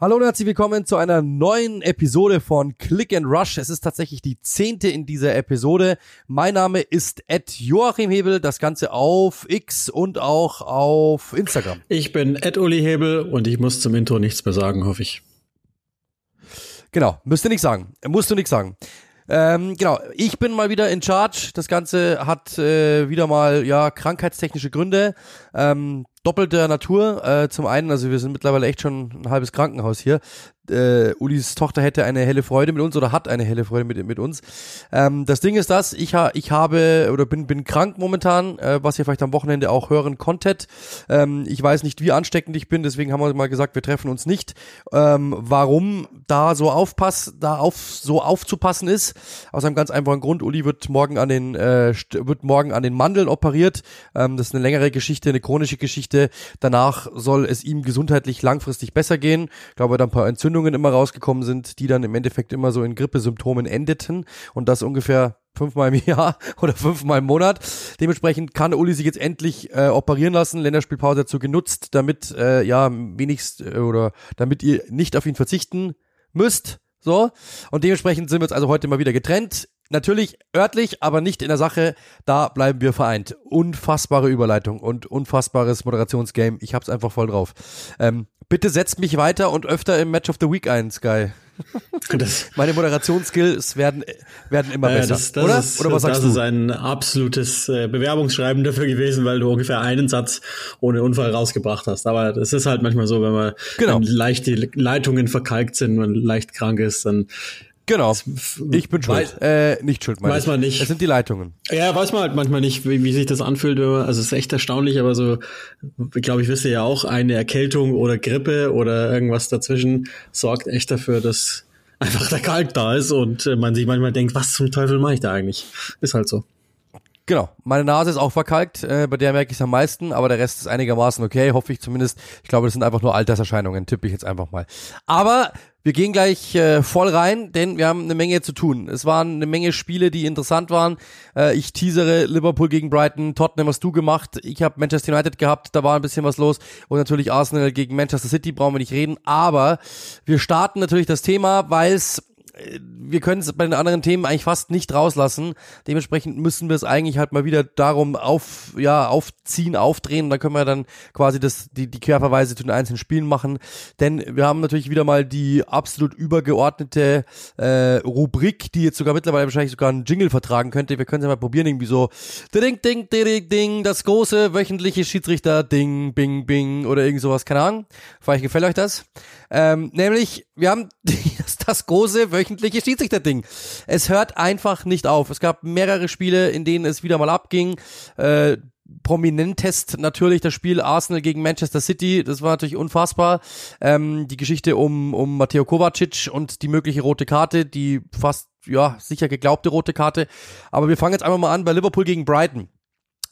Hallo und herzlich willkommen zu einer neuen Episode von Click and Rush. Es ist tatsächlich die zehnte in dieser Episode. Mein Name ist Ed Joachim Hebel, das Ganze auf X und auch auf Instagram. Ich bin Ed Uli Hebel und ich muss zum Intro nichts mehr sagen, hoffe ich. Genau, müsste nichts sagen. Musst du nichts sagen. Ähm, genau, ich bin mal wieder in Charge. Das Ganze hat äh, wieder mal ja krankheitstechnische Gründe. Ähm, doppelter Natur. Äh, zum einen, also wir sind mittlerweile echt schon ein halbes Krankenhaus hier äh, Ulis Tochter hätte eine helle Freude mit uns oder hat eine helle Freude mit, mit uns. Ähm, das Ding ist das, ich, ha, ich habe oder bin, bin krank momentan, äh, was ihr vielleicht am Wochenende auch hören konntet. Ähm, ich weiß nicht, wie ansteckend ich bin, deswegen haben wir mal gesagt, wir treffen uns nicht. Ähm, warum da so aufpass, da auf so aufzupassen ist, aus einem ganz einfachen Grund. Uli wird morgen an den äh, wird morgen an den Mandeln operiert. Ähm, das ist eine längere Geschichte, eine chronische Geschichte. Danach soll es ihm gesundheitlich langfristig besser gehen. Ich glaube, da ein paar Entzündungen Entzündungen immer rausgekommen sind, die dann im Endeffekt immer so in Grippesymptomen endeten und das ungefähr fünfmal im Jahr oder fünfmal im Monat. Dementsprechend kann Uli sich jetzt endlich äh, operieren lassen, Länderspielpause dazu genutzt, damit äh, ja wenigst äh, oder damit ihr nicht auf ihn verzichten müsst. So. Und dementsprechend sind wir jetzt also heute mal wieder getrennt. Natürlich örtlich, aber nicht in der Sache. Da bleiben wir vereint. Unfassbare Überleitung und unfassbares Moderationsgame. Ich hab's einfach voll drauf. Ähm, bitte setzt mich weiter und öfter im Match of the Week ein, Sky. Das, Meine Moderationsskills werden, werden immer besser. Das, das oder? Ist, oder was sagst das du? ist ein absolutes äh, Bewerbungsschreiben dafür gewesen, weil du ungefähr einen Satz ohne Unfall rausgebracht hast. Aber das ist halt manchmal so, wenn man genau. leicht die Leitungen verkalkt sind, man leicht krank ist, dann Genau. Ich bin schuld. Weiß, äh, nicht schuld, meine Weiß man nicht. Es sind die Leitungen. Ja, weiß man halt manchmal nicht, wie, wie sich das anfühlt. Wenn man, also es ist echt erstaunlich, aber so, glaube ich, wisst ihr ja auch, eine Erkältung oder Grippe oder irgendwas dazwischen sorgt echt dafür, dass einfach der Kalk da ist und äh, man sich manchmal denkt, was zum Teufel mache ich da eigentlich? Ist halt so. Genau, meine Nase ist auch verkalkt, äh, bei der merke ich es am meisten, aber der Rest ist einigermaßen okay, hoffe ich zumindest. Ich glaube, das sind einfach nur Alterserscheinungen, tippe ich jetzt einfach mal. Aber wir gehen gleich äh, voll rein, denn wir haben eine Menge zu tun. Es waren eine Menge Spiele, die interessant waren. Äh, ich teasere Liverpool gegen Brighton, Tottenham hast du gemacht, ich habe Manchester United gehabt, da war ein bisschen was los und natürlich Arsenal gegen Manchester City, brauchen wir nicht reden. Aber wir starten natürlich das Thema, weil es wir können es bei den anderen Themen eigentlich fast nicht rauslassen. Dementsprechend müssen wir es eigentlich halt mal wieder darum auf, ja, aufziehen, aufdrehen. Da können wir dann quasi das, die, die Querverweise zu den einzelnen Spielen machen. Denn wir haben natürlich wieder mal die absolut übergeordnete äh, Rubrik, die jetzt sogar mittlerweile wahrscheinlich sogar einen Jingle vertragen könnte. Wir können es ja mal probieren, irgendwie so Ding, Ding, Ding, Ding, das große wöchentliche Schiedsrichter, Ding, Bing, Bing oder irgend sowas, keine Ahnung. Vielleicht gefällt euch das. Ähm, nämlich, wir haben das, große wöchentliche Schiedsrichter-Ding. Es hört einfach nicht auf. Es gab mehrere Spiele, in denen es wieder mal abging. Äh, prominentest natürlich das Spiel Arsenal gegen Manchester City. Das war natürlich unfassbar. Ähm, die Geschichte um, um Matteo Kovacic und die mögliche rote Karte, die fast, ja, sicher geglaubte rote Karte. Aber wir fangen jetzt einfach mal an bei Liverpool gegen Brighton.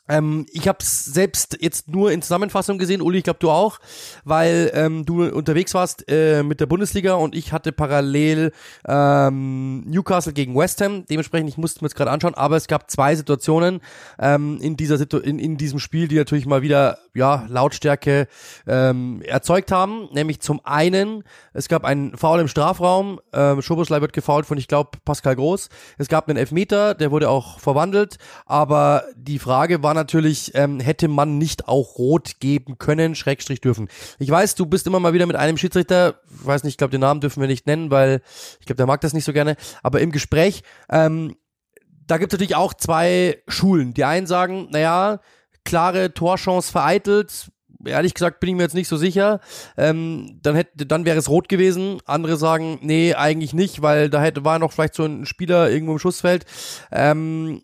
Ähm, ich habe es selbst jetzt nur in Zusammenfassung gesehen, Uli, ich glaube du auch, weil ähm, du unterwegs warst äh, mit der Bundesliga und ich hatte parallel ähm, Newcastle gegen West Ham. Dementsprechend, ich musste mir jetzt gerade anschauen, aber es gab zwei Situationen ähm, in dieser Situ in, in diesem Spiel, die natürlich mal wieder ja Lautstärke ähm, erzeugt haben. Nämlich zum einen, es gab einen Foul im Strafraum, ähm, Schoboslei wird gefoult von, ich glaube, Pascal Groß. Es gab einen Elfmeter, der wurde auch verwandelt, aber die Frage war natürlich, ähm, hätte man nicht auch rot geben können, Schrägstrich dürfen. Ich weiß, du bist immer mal wieder mit einem Schiedsrichter, ich weiß nicht, ich glaube, den Namen dürfen wir nicht nennen, weil ich glaube, der mag das nicht so gerne, aber im Gespräch, ähm, da gibt es natürlich auch zwei Schulen. Die einen sagen, naja, klare Torchance vereitelt, ehrlich gesagt bin ich mir jetzt nicht so sicher. Ähm, dann hätte, dann wäre es rot gewesen. Andere sagen, nee, eigentlich nicht, weil da hätte war noch vielleicht so ein Spieler irgendwo im Schussfeld. Ähm,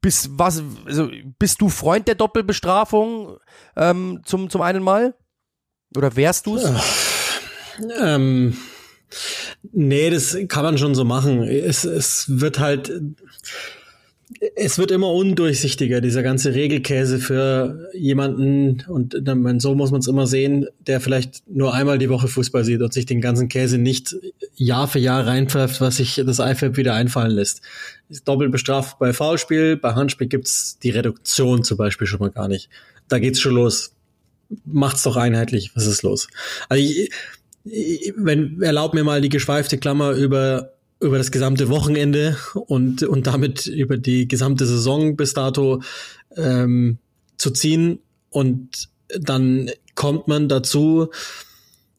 bist was, also bist du Freund der Doppelbestrafung ähm, zum zum einen Mal? Oder wärst du es? Ähm, nee, das kann man schon so machen. Es, es wird halt es wird immer undurchsichtiger, dieser ganze Regelkäse für jemanden, und so muss man es immer sehen, der vielleicht nur einmal die Woche Fußball sieht und sich den ganzen Käse nicht Jahr für Jahr reinpfeift, was sich das IFAB wieder einfallen lässt. Ist doppelt bestraft bei Foulspiel, bei Handspiel gibt's die Reduktion zum Beispiel schon mal gar nicht. Da geht's schon los. Macht's doch einheitlich, was ist los? Also ich, wenn, erlaub mir mal die geschweifte Klammer über über das gesamte Wochenende und, und damit über die gesamte Saison bis dato ähm, zu ziehen. Und dann kommt man dazu,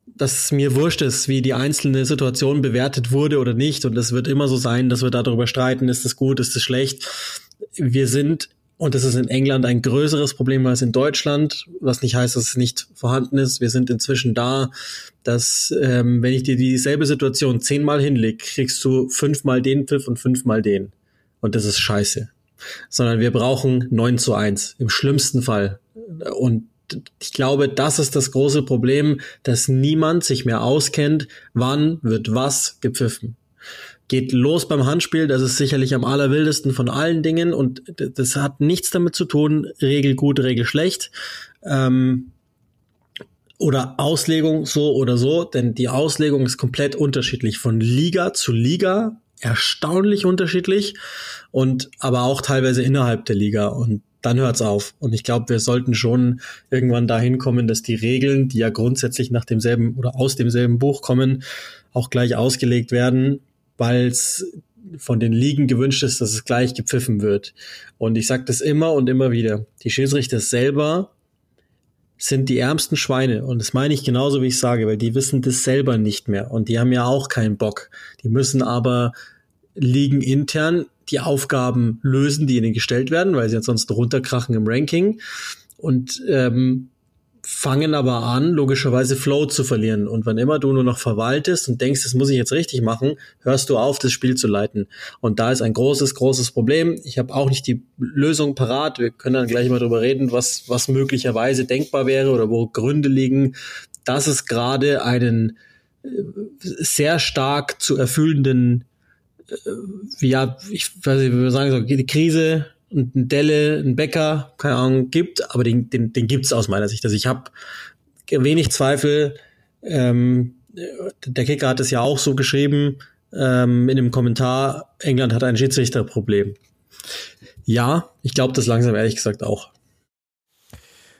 dass mir wurscht ist, wie die einzelne Situation bewertet wurde oder nicht. Und es wird immer so sein, dass wir darüber streiten, ist es gut, ist es schlecht. Wir sind, und das ist in England ein größeres Problem als in Deutschland, was nicht heißt, dass es nicht vorhanden ist. Wir sind inzwischen da, dass ähm, wenn ich dir dieselbe Situation zehnmal hinleg, kriegst du fünfmal den Pfiff und fünfmal den. Und das ist scheiße. Sondern wir brauchen neun zu eins im schlimmsten Fall. Und ich glaube, das ist das große Problem, dass niemand sich mehr auskennt, wann wird was gepfiffen. Geht los beim Handspiel, das ist sicherlich am allerwildesten von allen Dingen und das hat nichts damit zu tun, Regel gut, Regel schlecht. Ähm, oder Auslegung so oder so, denn die Auslegung ist komplett unterschiedlich von Liga zu Liga, erstaunlich unterschiedlich und aber auch teilweise innerhalb der Liga und dann hört's auf. Und ich glaube, wir sollten schon irgendwann dahin kommen, dass die Regeln, die ja grundsätzlich nach demselben oder aus demselben Buch kommen, auch gleich ausgelegt werden, weil es von den Ligen gewünscht ist, dass es gleich gepfiffen wird. Und ich sage das immer und immer wieder. Die Schiedsrichter selber sind die ärmsten Schweine. Und das meine ich genauso, wie ich sage, weil die wissen das selber nicht mehr. Und die haben ja auch keinen Bock. Die müssen aber liegen intern die Aufgaben lösen, die ihnen gestellt werden, weil sie ansonsten runterkrachen im Ranking und ähm, fangen aber an, logischerweise Flow zu verlieren. Und wann immer du nur noch verwaltest und denkst, das muss ich jetzt richtig machen, hörst du auf, das Spiel zu leiten. Und da ist ein großes, großes Problem. Ich habe auch nicht die Lösung parat. Wir können dann gleich mal drüber reden, was, was möglicherweise denkbar wäre oder wo Gründe liegen, dass es gerade einen äh, sehr stark zu erfüllenden äh, ja, ich weiß nicht, wie wir sagen so, die Krise und ein Delle, ein Bäcker, keine Ahnung, gibt, aber den, den, den gibt's aus meiner Sicht. Also ich habe wenig Zweifel, ähm, der Kicker hat es ja auch so geschrieben, ähm, in dem Kommentar, England hat ein Schiedsrichterproblem. Ja, ich glaube das langsam ehrlich gesagt auch.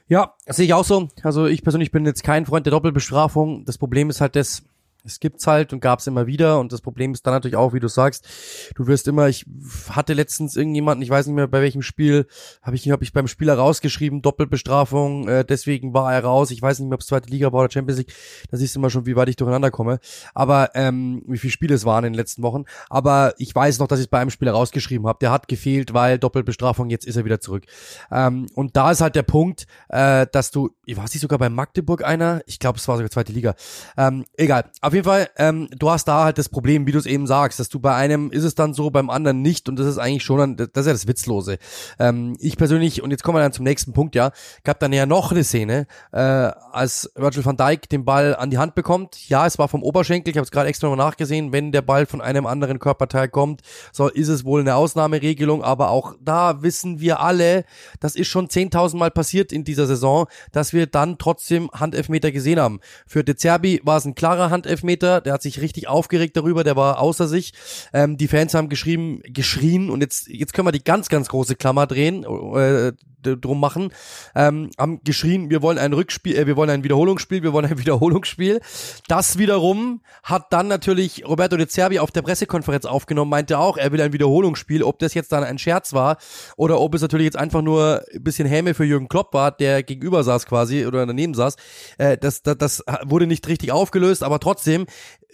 Ja, sehe ich auch so. Also ich persönlich bin jetzt kein Freund der Doppelbestrafung. Das Problem ist halt das, es gibt's halt und gab's immer wieder und das Problem ist dann natürlich auch, wie du sagst, du wirst immer, ich hatte letztens irgendjemanden, ich weiß nicht mehr bei welchem Spiel, habe ich, hab ich beim Spieler rausgeschrieben, Doppelbestrafung, äh, deswegen war er raus, ich weiß nicht mehr, ob es zweite Liga war oder Champions League, da siehst du immer schon, wie weit ich durcheinander komme, aber ähm, wie viele Spiele es waren in den letzten Wochen, aber ich weiß noch, dass ich es bei einem Spieler rausgeschrieben habe, der hat gefehlt, weil Doppelbestrafung, jetzt ist er wieder zurück. Ähm, und da ist halt der Punkt, äh, dass du, ich weiß nicht sogar bei Magdeburg einer, ich glaube, es war sogar zweite Liga, ähm, egal, auf jeden Fall, ähm, du hast da halt das Problem, wie du es eben sagst, dass du bei einem ist es dann so, beim anderen nicht und das ist eigentlich schon, das ist ja das Witzlose. Ähm, ich persönlich, und jetzt kommen wir dann zum nächsten Punkt, ja, gab dann ja noch eine Szene, äh, als Virgil van Dijk den Ball an die Hand bekommt. Ja, es war vom Oberschenkel, ich habe es gerade extra noch nachgesehen, wenn der Ball von einem anderen Körperteil kommt, so ist es wohl eine Ausnahmeregelung, aber auch da wissen wir alle, das ist schon 10.000 Mal passiert in dieser Saison, dass wir dann trotzdem Handelfmeter gesehen haben. Für De Zerbi war es ein klarer Handelfmeter, Elfmeter, der hat sich richtig aufgeregt darüber, der war außer sich. Ähm, die Fans haben geschrieben, geschrien. Und jetzt, jetzt können wir die ganz, ganz große Klammer drehen, äh, drum machen, ähm, haben geschrien, wir wollen ein Rückspiel, äh, wir wollen ein Wiederholungsspiel, wir wollen ein Wiederholungsspiel. Das wiederum hat dann natürlich Roberto de Zerbi auf der Pressekonferenz aufgenommen, meinte auch, er will ein Wiederholungsspiel, ob das jetzt dann ein Scherz war oder ob es natürlich jetzt einfach nur ein bisschen Häme für Jürgen Klopp war, der gegenüber saß quasi oder daneben saß. Äh, das, das, das wurde nicht richtig aufgelöst, aber trotzdem,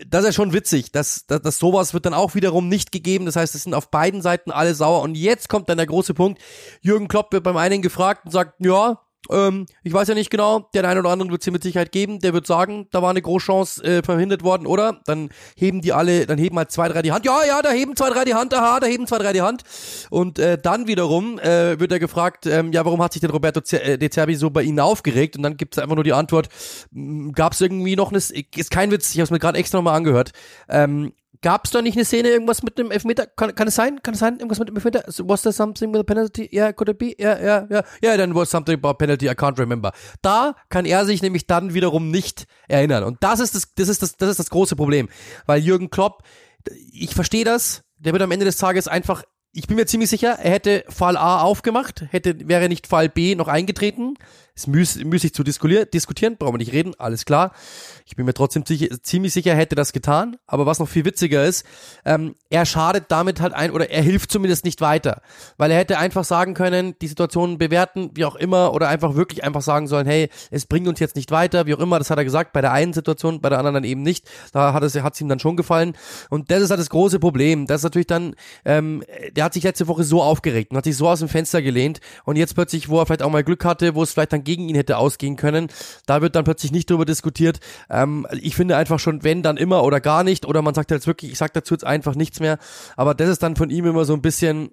das ist ja schon witzig, dass, dass, dass sowas wird dann auch wiederum nicht gegeben. Das heißt, es sind auf beiden Seiten alle sauer. Und jetzt kommt dann der große Punkt. Jürgen Klopp wird beim einen gefragt und sagt, ja, ähm, ich weiß ja nicht genau, der eine oder andere wird es hier mit Sicherheit geben, der wird sagen, da war eine Großchance äh, verhindert worden, oder? Dann heben die alle, dann heben halt zwei, drei die Hand. Ja, ja, da heben zwei, drei die Hand, aha, da heben zwei, drei die Hand. Und äh, dann wiederum äh, wird er gefragt, ähm, ja, warum hat sich denn Roberto äh, De Zerbi so bei Ihnen aufgeregt? Und dann gibt es einfach nur die Antwort, gab es irgendwie noch eine, ist kein Witz, ich habe es mir gerade extra nochmal angehört, ähm, Gab es da nicht eine Szene, irgendwas mit dem Elfmeter? Kann, kann es sein? Kann es sein? Irgendwas mit dem Elfmeter? Was there something with a penalty? Yeah, could it be? Yeah, yeah, yeah. Yeah, then was something about penalty, I can't remember. Da kann er sich nämlich dann wiederum nicht erinnern. Und das ist das, das ist das, das ist das große Problem. Weil Jürgen Klopp, ich verstehe das, der wird am Ende des Tages einfach, ich bin mir ziemlich sicher, er hätte Fall A aufgemacht, hätte, wäre nicht Fall B noch eingetreten, ist müß, müßig zu diskutieren, brauchen wir nicht reden, alles klar. Ich bin mir trotzdem sicher, ziemlich sicher, hätte das getan. Aber was noch viel witziger ist, ähm, er schadet damit halt ein oder er hilft zumindest nicht weiter. Weil er hätte einfach sagen können, die Situation bewerten, wie auch immer, oder einfach wirklich einfach sagen sollen, hey, es bringt uns jetzt nicht weiter, wie auch immer, das hat er gesagt, bei der einen Situation, bei der anderen dann eben nicht. Da hat es hat's ihm dann schon gefallen. Und das ist halt das große Problem. Das ist natürlich dann, ähm, der hat sich letzte Woche so aufgeregt und hat sich so aus dem Fenster gelehnt und jetzt plötzlich, wo er vielleicht auch mal Glück hatte, wo es vielleicht dann gegen ihn hätte ausgehen können, da wird dann plötzlich nicht drüber diskutiert. Ähm, ich finde einfach schon, wenn, dann immer oder gar nicht, oder man sagt jetzt wirklich, ich sag dazu jetzt einfach nichts mehr, aber das ist dann von ihm immer so ein bisschen,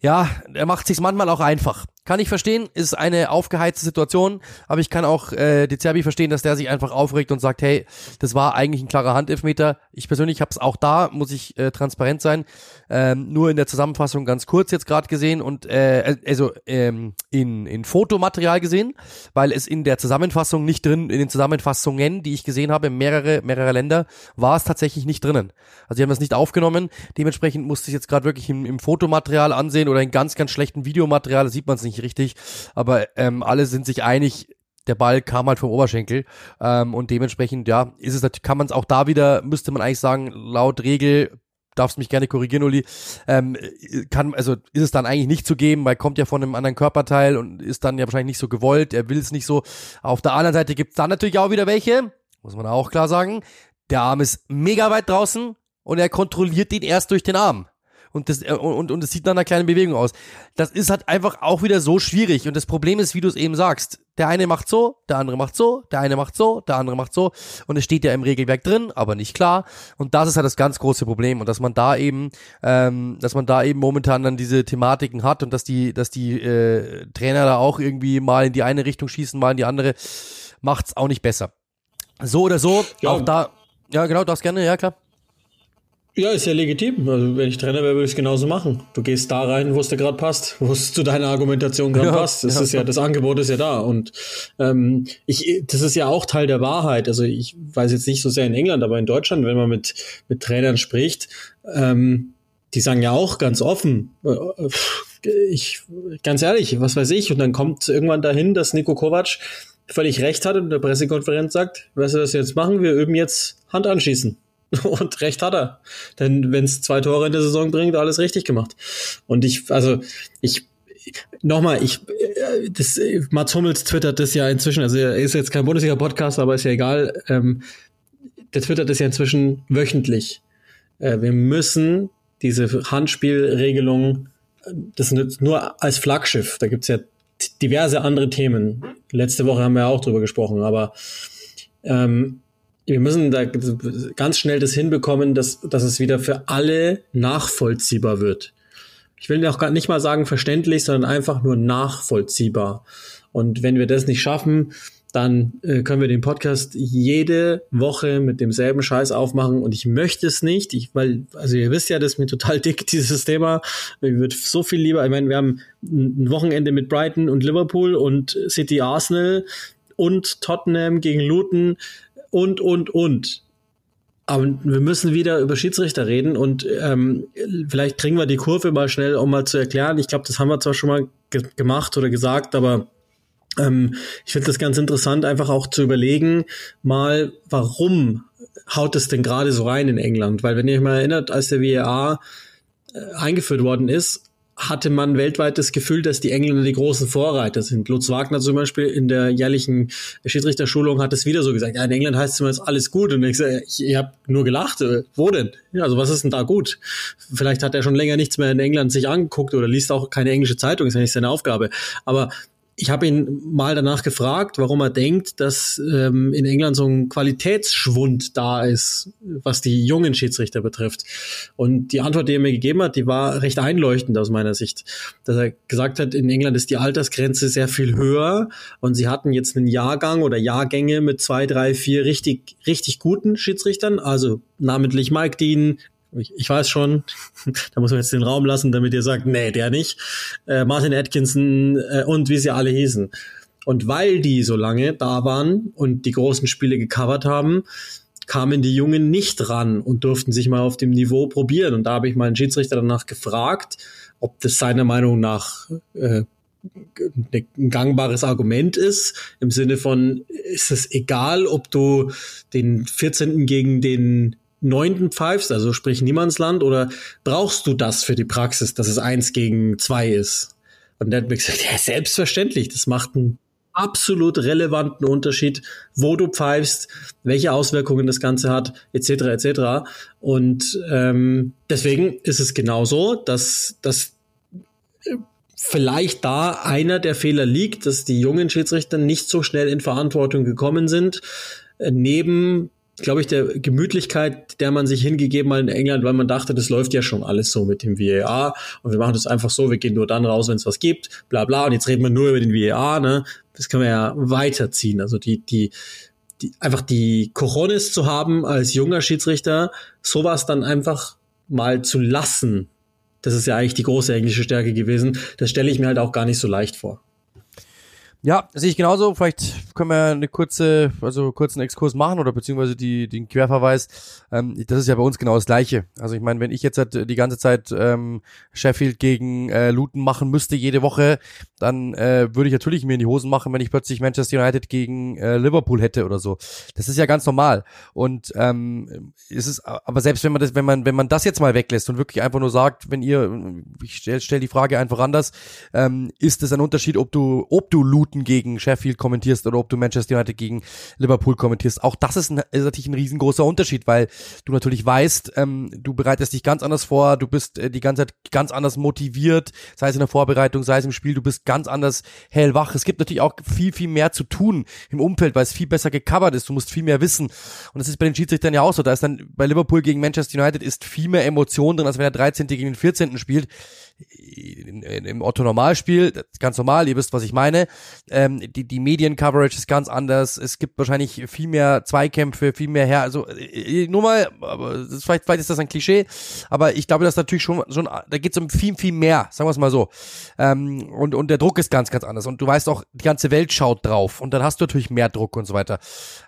ja, er macht sich manchmal auch einfach. Kann ich verstehen, ist eine aufgeheizte Situation, aber ich kann auch äh, die Zerbi verstehen, dass der sich einfach aufregt und sagt, hey, das war eigentlich ein klarer Handelfmeter. Ich persönlich habe es auch da, muss ich äh, transparent sein, ähm, nur in der Zusammenfassung ganz kurz jetzt gerade gesehen und äh, also ähm, in, in Fotomaterial gesehen, weil es in der Zusammenfassung nicht drin, in den Zusammenfassungen, die ich gesehen habe, mehrere, mehrere Länder, war es tatsächlich nicht drinnen. Also die haben das nicht aufgenommen, dementsprechend musste ich jetzt gerade wirklich im, im Fotomaterial ansehen oder in ganz, ganz schlechten Videomaterial, da sieht man es nicht nicht richtig, aber ähm, alle sind sich einig, der Ball kam halt vom Oberschenkel. Ähm, und dementsprechend, ja, ist es kann man es auch da wieder, müsste man eigentlich sagen, laut Regel darfst mich gerne korrigieren, Uli, ähm, kann, also ist es dann eigentlich nicht zu geben, weil kommt ja von einem anderen Körperteil und ist dann ja wahrscheinlich nicht so gewollt, er will es nicht so. Auf der anderen Seite gibt es dann natürlich auch wieder welche, muss man auch klar sagen, der Arm ist mega weit draußen und er kontrolliert ihn erst durch den Arm und das äh, und, und es sieht nach einer kleinen Bewegung aus. Das ist halt einfach auch wieder so schwierig und das Problem ist, wie du es eben sagst, der eine macht so, der andere macht so, der eine macht so, der andere macht so und es steht ja im Regelwerk drin, aber nicht klar und das ist halt das ganz große Problem und dass man da eben, ähm, dass man da eben momentan dann diese Thematiken hat und dass die, dass die äh, Trainer da auch irgendwie mal in die eine Richtung schießen, mal in die andere, macht's auch nicht besser. So oder so, ja. auch da, ja genau, das gerne, ja klar. Ja, ist ja legitim. Also wenn ich Trainer wäre, würde ich es genauso machen. Du gehst da rein, wo es dir gerade passt, wo es zu deiner Argumentation gerade ja, passt. Das ja. ist ja, das Angebot ist ja da. Und ähm, ich, das ist ja auch Teil der Wahrheit. Also ich weiß jetzt nicht so sehr in England, aber in Deutschland, wenn man mit, mit Trainern spricht, ähm, die sagen ja auch ganz offen, äh, ich, ganz ehrlich, was weiß ich, und dann kommt irgendwann dahin, dass Nico Kovac völlig recht hat und in der Pressekonferenz sagt, weißt du, was wir jetzt machen? Wir üben jetzt Hand anschießen. Und recht hat er. Denn wenn es zwei Tore in der Saison bringt, alles richtig gemacht. Und ich, also, ich, nochmal, ich, äh, das, Mats Hummels twittert das ja inzwischen, also er ist jetzt kein Bundesliga-Podcast, aber ist ja egal. Ähm, der twittert das ja inzwischen wöchentlich. Äh, wir müssen diese Handspielregelung, das nur als Flaggschiff, da gibt's ja diverse andere Themen. Letzte Woche haben wir ja auch drüber gesprochen, aber ähm, wir müssen da ganz schnell das hinbekommen, dass, dass es wieder für alle nachvollziehbar wird. Ich will auch gar nicht mal sagen verständlich, sondern einfach nur nachvollziehbar. Und wenn wir das nicht schaffen, dann äh, können wir den Podcast jede Woche mit demselben Scheiß aufmachen und ich möchte es nicht, ich, weil, also ihr wisst ja, das ist mir total dick, dieses Thema. Ich würde so viel lieber, ich meine, wir haben ein Wochenende mit Brighton und Liverpool und City Arsenal und Tottenham gegen Luton und, und, und. Aber wir müssen wieder über Schiedsrichter reden und ähm, vielleicht kriegen wir die Kurve mal schnell, um mal zu erklären. Ich glaube, das haben wir zwar schon mal ge gemacht oder gesagt, aber ähm, ich finde das ganz interessant, einfach auch zu überlegen, mal, warum haut es denn gerade so rein in England? Weil wenn ihr euch mal erinnert, als der WEA äh, eingeführt worden ist, hatte man weltweit das Gefühl, dass die Engländer die großen Vorreiter sind. Lutz Wagner zum Beispiel in der jährlichen Schiedsrichterschulung hat es wieder so gesagt, ja, in England heißt es immer, ist alles gut. Und ich, sage, ich, ich habe nur gelacht, äh, wo denn? Ja, also was ist denn da gut? Vielleicht hat er schon länger nichts mehr in England sich angeguckt oder liest auch keine englische Zeitung, ist ja nicht seine Aufgabe. Aber ich habe ihn mal danach gefragt, warum er denkt, dass ähm, in England so ein Qualitätsschwund da ist, was die jungen Schiedsrichter betrifft. Und die Antwort, die er mir gegeben hat, die war recht einleuchtend aus meiner Sicht. Dass er gesagt hat, in England ist die Altersgrenze sehr viel höher und sie hatten jetzt einen Jahrgang oder Jahrgänge mit zwei, drei, vier richtig, richtig guten Schiedsrichtern, also namentlich Mike Dean, ich, ich weiß schon, da muss man jetzt den Raum lassen, damit ihr sagt, nee, der nicht. Äh, Martin Atkinson äh, und wie sie alle hießen. Und weil die so lange da waren und die großen Spiele gecovert haben, kamen die Jungen nicht ran und durften sich mal auf dem Niveau probieren. Und da habe ich meinen Schiedsrichter danach gefragt, ob das seiner Meinung nach äh, ein gangbares Argument ist, im Sinne von, ist es egal, ob du den 14. gegen den 9. pfeifst, also sprich Niemandsland, oder brauchst du das für die Praxis, dass es eins gegen zwei ist? Und der hat mir gesagt, ja, selbstverständlich, das macht einen absolut relevanten Unterschied, wo du pfeifst, welche Auswirkungen das Ganze hat, etc. etc. Und ähm, deswegen ist es genauso, dass, dass vielleicht da einer der Fehler liegt, dass die jungen Schiedsrichter nicht so schnell in Verantwortung gekommen sind, äh, neben glaube ich, der Gemütlichkeit, der man sich hingegeben hat in England, weil man dachte, das läuft ja schon alles so mit dem VAR und wir machen das einfach so, wir gehen nur dann raus, wenn es was gibt, bla bla und jetzt reden wir nur über den VAR, ne? Das können wir ja weiterziehen. Also die, die, die einfach die Coronis zu haben als junger Schiedsrichter, sowas dann einfach mal zu lassen, das ist ja eigentlich die große englische Stärke gewesen, das stelle ich mir halt auch gar nicht so leicht vor. Ja, sehe ich genauso. Vielleicht können wir eine kurze, also kurzen Exkurs machen oder beziehungsweise die, den Querverweis. Ähm, das ist ja bei uns genau das Gleiche. Also ich meine, wenn ich jetzt halt die ganze Zeit ähm, Sheffield gegen äh, Luton machen müsste jede Woche, dann äh, würde ich natürlich mir in die Hosen machen, wenn ich plötzlich Manchester United gegen äh, Liverpool hätte oder so. Das ist ja ganz normal. Und ähm, es ist, aber selbst wenn man das, wenn man, wenn man das jetzt mal weglässt und wirklich einfach nur sagt, wenn ihr, ich stelle stell die Frage einfach anders, ähm, ist es ein Unterschied, ob du, ob du Luton gegen Sheffield kommentierst oder ob du Manchester United gegen Liverpool kommentierst. Auch das ist, ein, ist natürlich ein riesengroßer Unterschied, weil du natürlich weißt, ähm, du bereitest dich ganz anders vor, du bist äh, die ganze Zeit ganz anders motiviert, sei es in der Vorbereitung, sei es im Spiel, du bist ganz anders hellwach. Es gibt natürlich auch viel, viel mehr zu tun im Umfeld, weil es viel besser gecovert ist. Du musst viel mehr wissen. Und das ist bei den Schiedsrichtern ja auch so. Da ist dann bei Liverpool gegen Manchester United ist viel mehr Emotion drin, als wenn der 13. gegen den 14. spielt im Otto Normalspiel, ganz normal, ihr wisst, was ich meine. Ähm, die die Medien-Coverage ist ganz anders. Es gibt wahrscheinlich viel mehr Zweikämpfe, viel mehr her. Also äh, nur mal, aber das, vielleicht, vielleicht ist das ein Klischee, aber ich glaube, dass natürlich schon, schon da geht es um viel, viel mehr, sagen wir es mal so. Ähm, und, und der Druck ist ganz, ganz anders. Und du weißt auch, die ganze Welt schaut drauf und dann hast du natürlich mehr Druck und so weiter.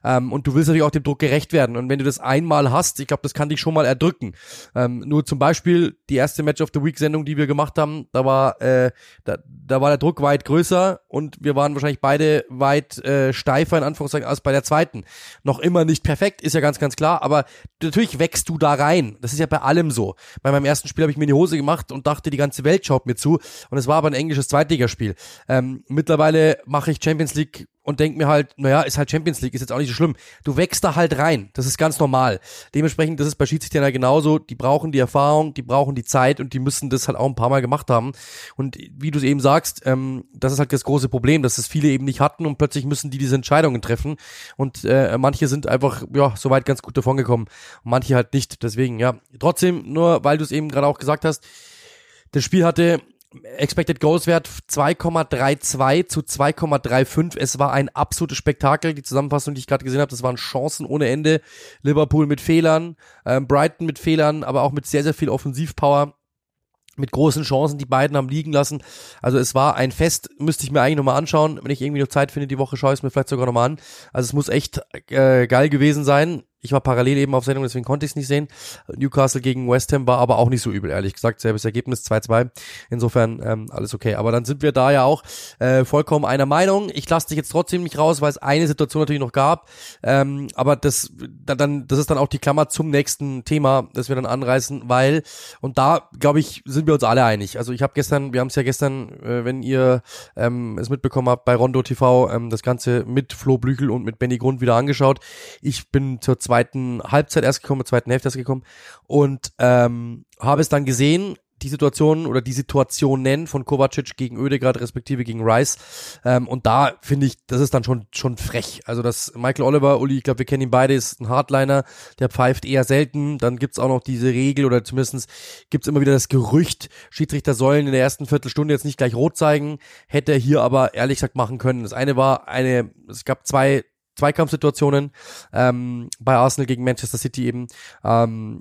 Ähm, und du willst natürlich auch dem Druck gerecht werden. Und wenn du das einmal hast, ich glaube, das kann dich schon mal erdrücken. Ähm, nur zum Beispiel die erste Match of the Week-Sendung, die wir gemacht gemacht haben, da war, äh, da, da war der Druck weit größer und wir waren wahrscheinlich beide weit äh, steifer in Anführungszeichen als bei der zweiten. Noch immer nicht perfekt, ist ja ganz, ganz klar, aber natürlich wächst du da rein. Das ist ja bei allem so. Bei meinem ersten Spiel habe ich mir in die Hose gemacht und dachte, die ganze Welt schaut mir zu und es war aber ein englisches Zweitligaspiel. Ähm, mittlerweile mache ich Champions League und denk mir halt, naja, ist halt Champions League, ist jetzt auch nicht so schlimm. Du wächst da halt rein. Das ist ganz normal. Dementsprechend, das ist bei Schiedsrichtern genauso. Die brauchen die Erfahrung, die brauchen die Zeit und die müssen das halt auch ein paar Mal gemacht haben. Und wie du es eben sagst, ähm, das ist halt das große Problem, dass es viele eben nicht hatten und plötzlich müssen die diese Entscheidungen treffen. Und äh, manche sind einfach, ja, soweit ganz gut davon gekommen. Und manche halt nicht. Deswegen, ja. Trotzdem, nur weil du es eben gerade auch gesagt hast, das Spiel hatte Expected Goals Wert 2,32 zu 2,35. Es war ein absolutes Spektakel. Die Zusammenfassung, die ich gerade gesehen habe, das waren Chancen ohne Ende. Liverpool mit Fehlern, ähm, Brighton mit Fehlern, aber auch mit sehr, sehr viel Offensivpower mit großen Chancen, die beiden haben liegen lassen. Also es war ein Fest, müsste ich mir eigentlich nochmal anschauen. Wenn ich irgendwie noch Zeit finde, die Woche schaue ich es mir vielleicht sogar nochmal an. Also es muss echt äh, geil gewesen sein. Ich war parallel eben auf Sendung, deswegen konnte ich es nicht sehen. Newcastle gegen West Ham war aber auch nicht so übel, ehrlich gesagt. Selbes Ergebnis 2-2. Insofern ähm, alles okay. Aber dann sind wir da ja auch äh, vollkommen einer Meinung. Ich lasse dich jetzt trotzdem nicht raus, weil es eine Situation natürlich noch gab. Ähm, aber das, dann, das ist dann auch die Klammer zum nächsten Thema, das wir dann anreißen, weil, und da, glaube ich, sind wir uns alle einig. Also ich habe gestern, wir haben es ja gestern, äh, wenn ihr ähm, es mitbekommen habt, bei Rondo TV ähm, das Ganze mit Flo Blügel und mit Benny Grund wieder angeschaut. Ich bin zur zweiten Halbzeit erst gekommen, zweiten Hälfte erst gekommen und ähm, habe es dann gesehen, die Situation oder die Situationen von Kovacic gegen Oedegaard respektive gegen Rice ähm, und da finde ich, das ist dann schon schon frech. Also das Michael Oliver, Uli, ich glaube, wir kennen ihn beide, ist ein Hardliner, der pfeift eher selten. Dann gibt's auch noch diese Regel oder zumindestens gibt's immer wieder das Gerücht, Schiedsrichter sollen in der ersten Viertelstunde jetzt nicht gleich rot zeigen, hätte er hier aber ehrlich gesagt machen können. Das eine war eine, es gab zwei Zweikampfsituationen ähm, bei Arsenal gegen Manchester City eben. Ähm,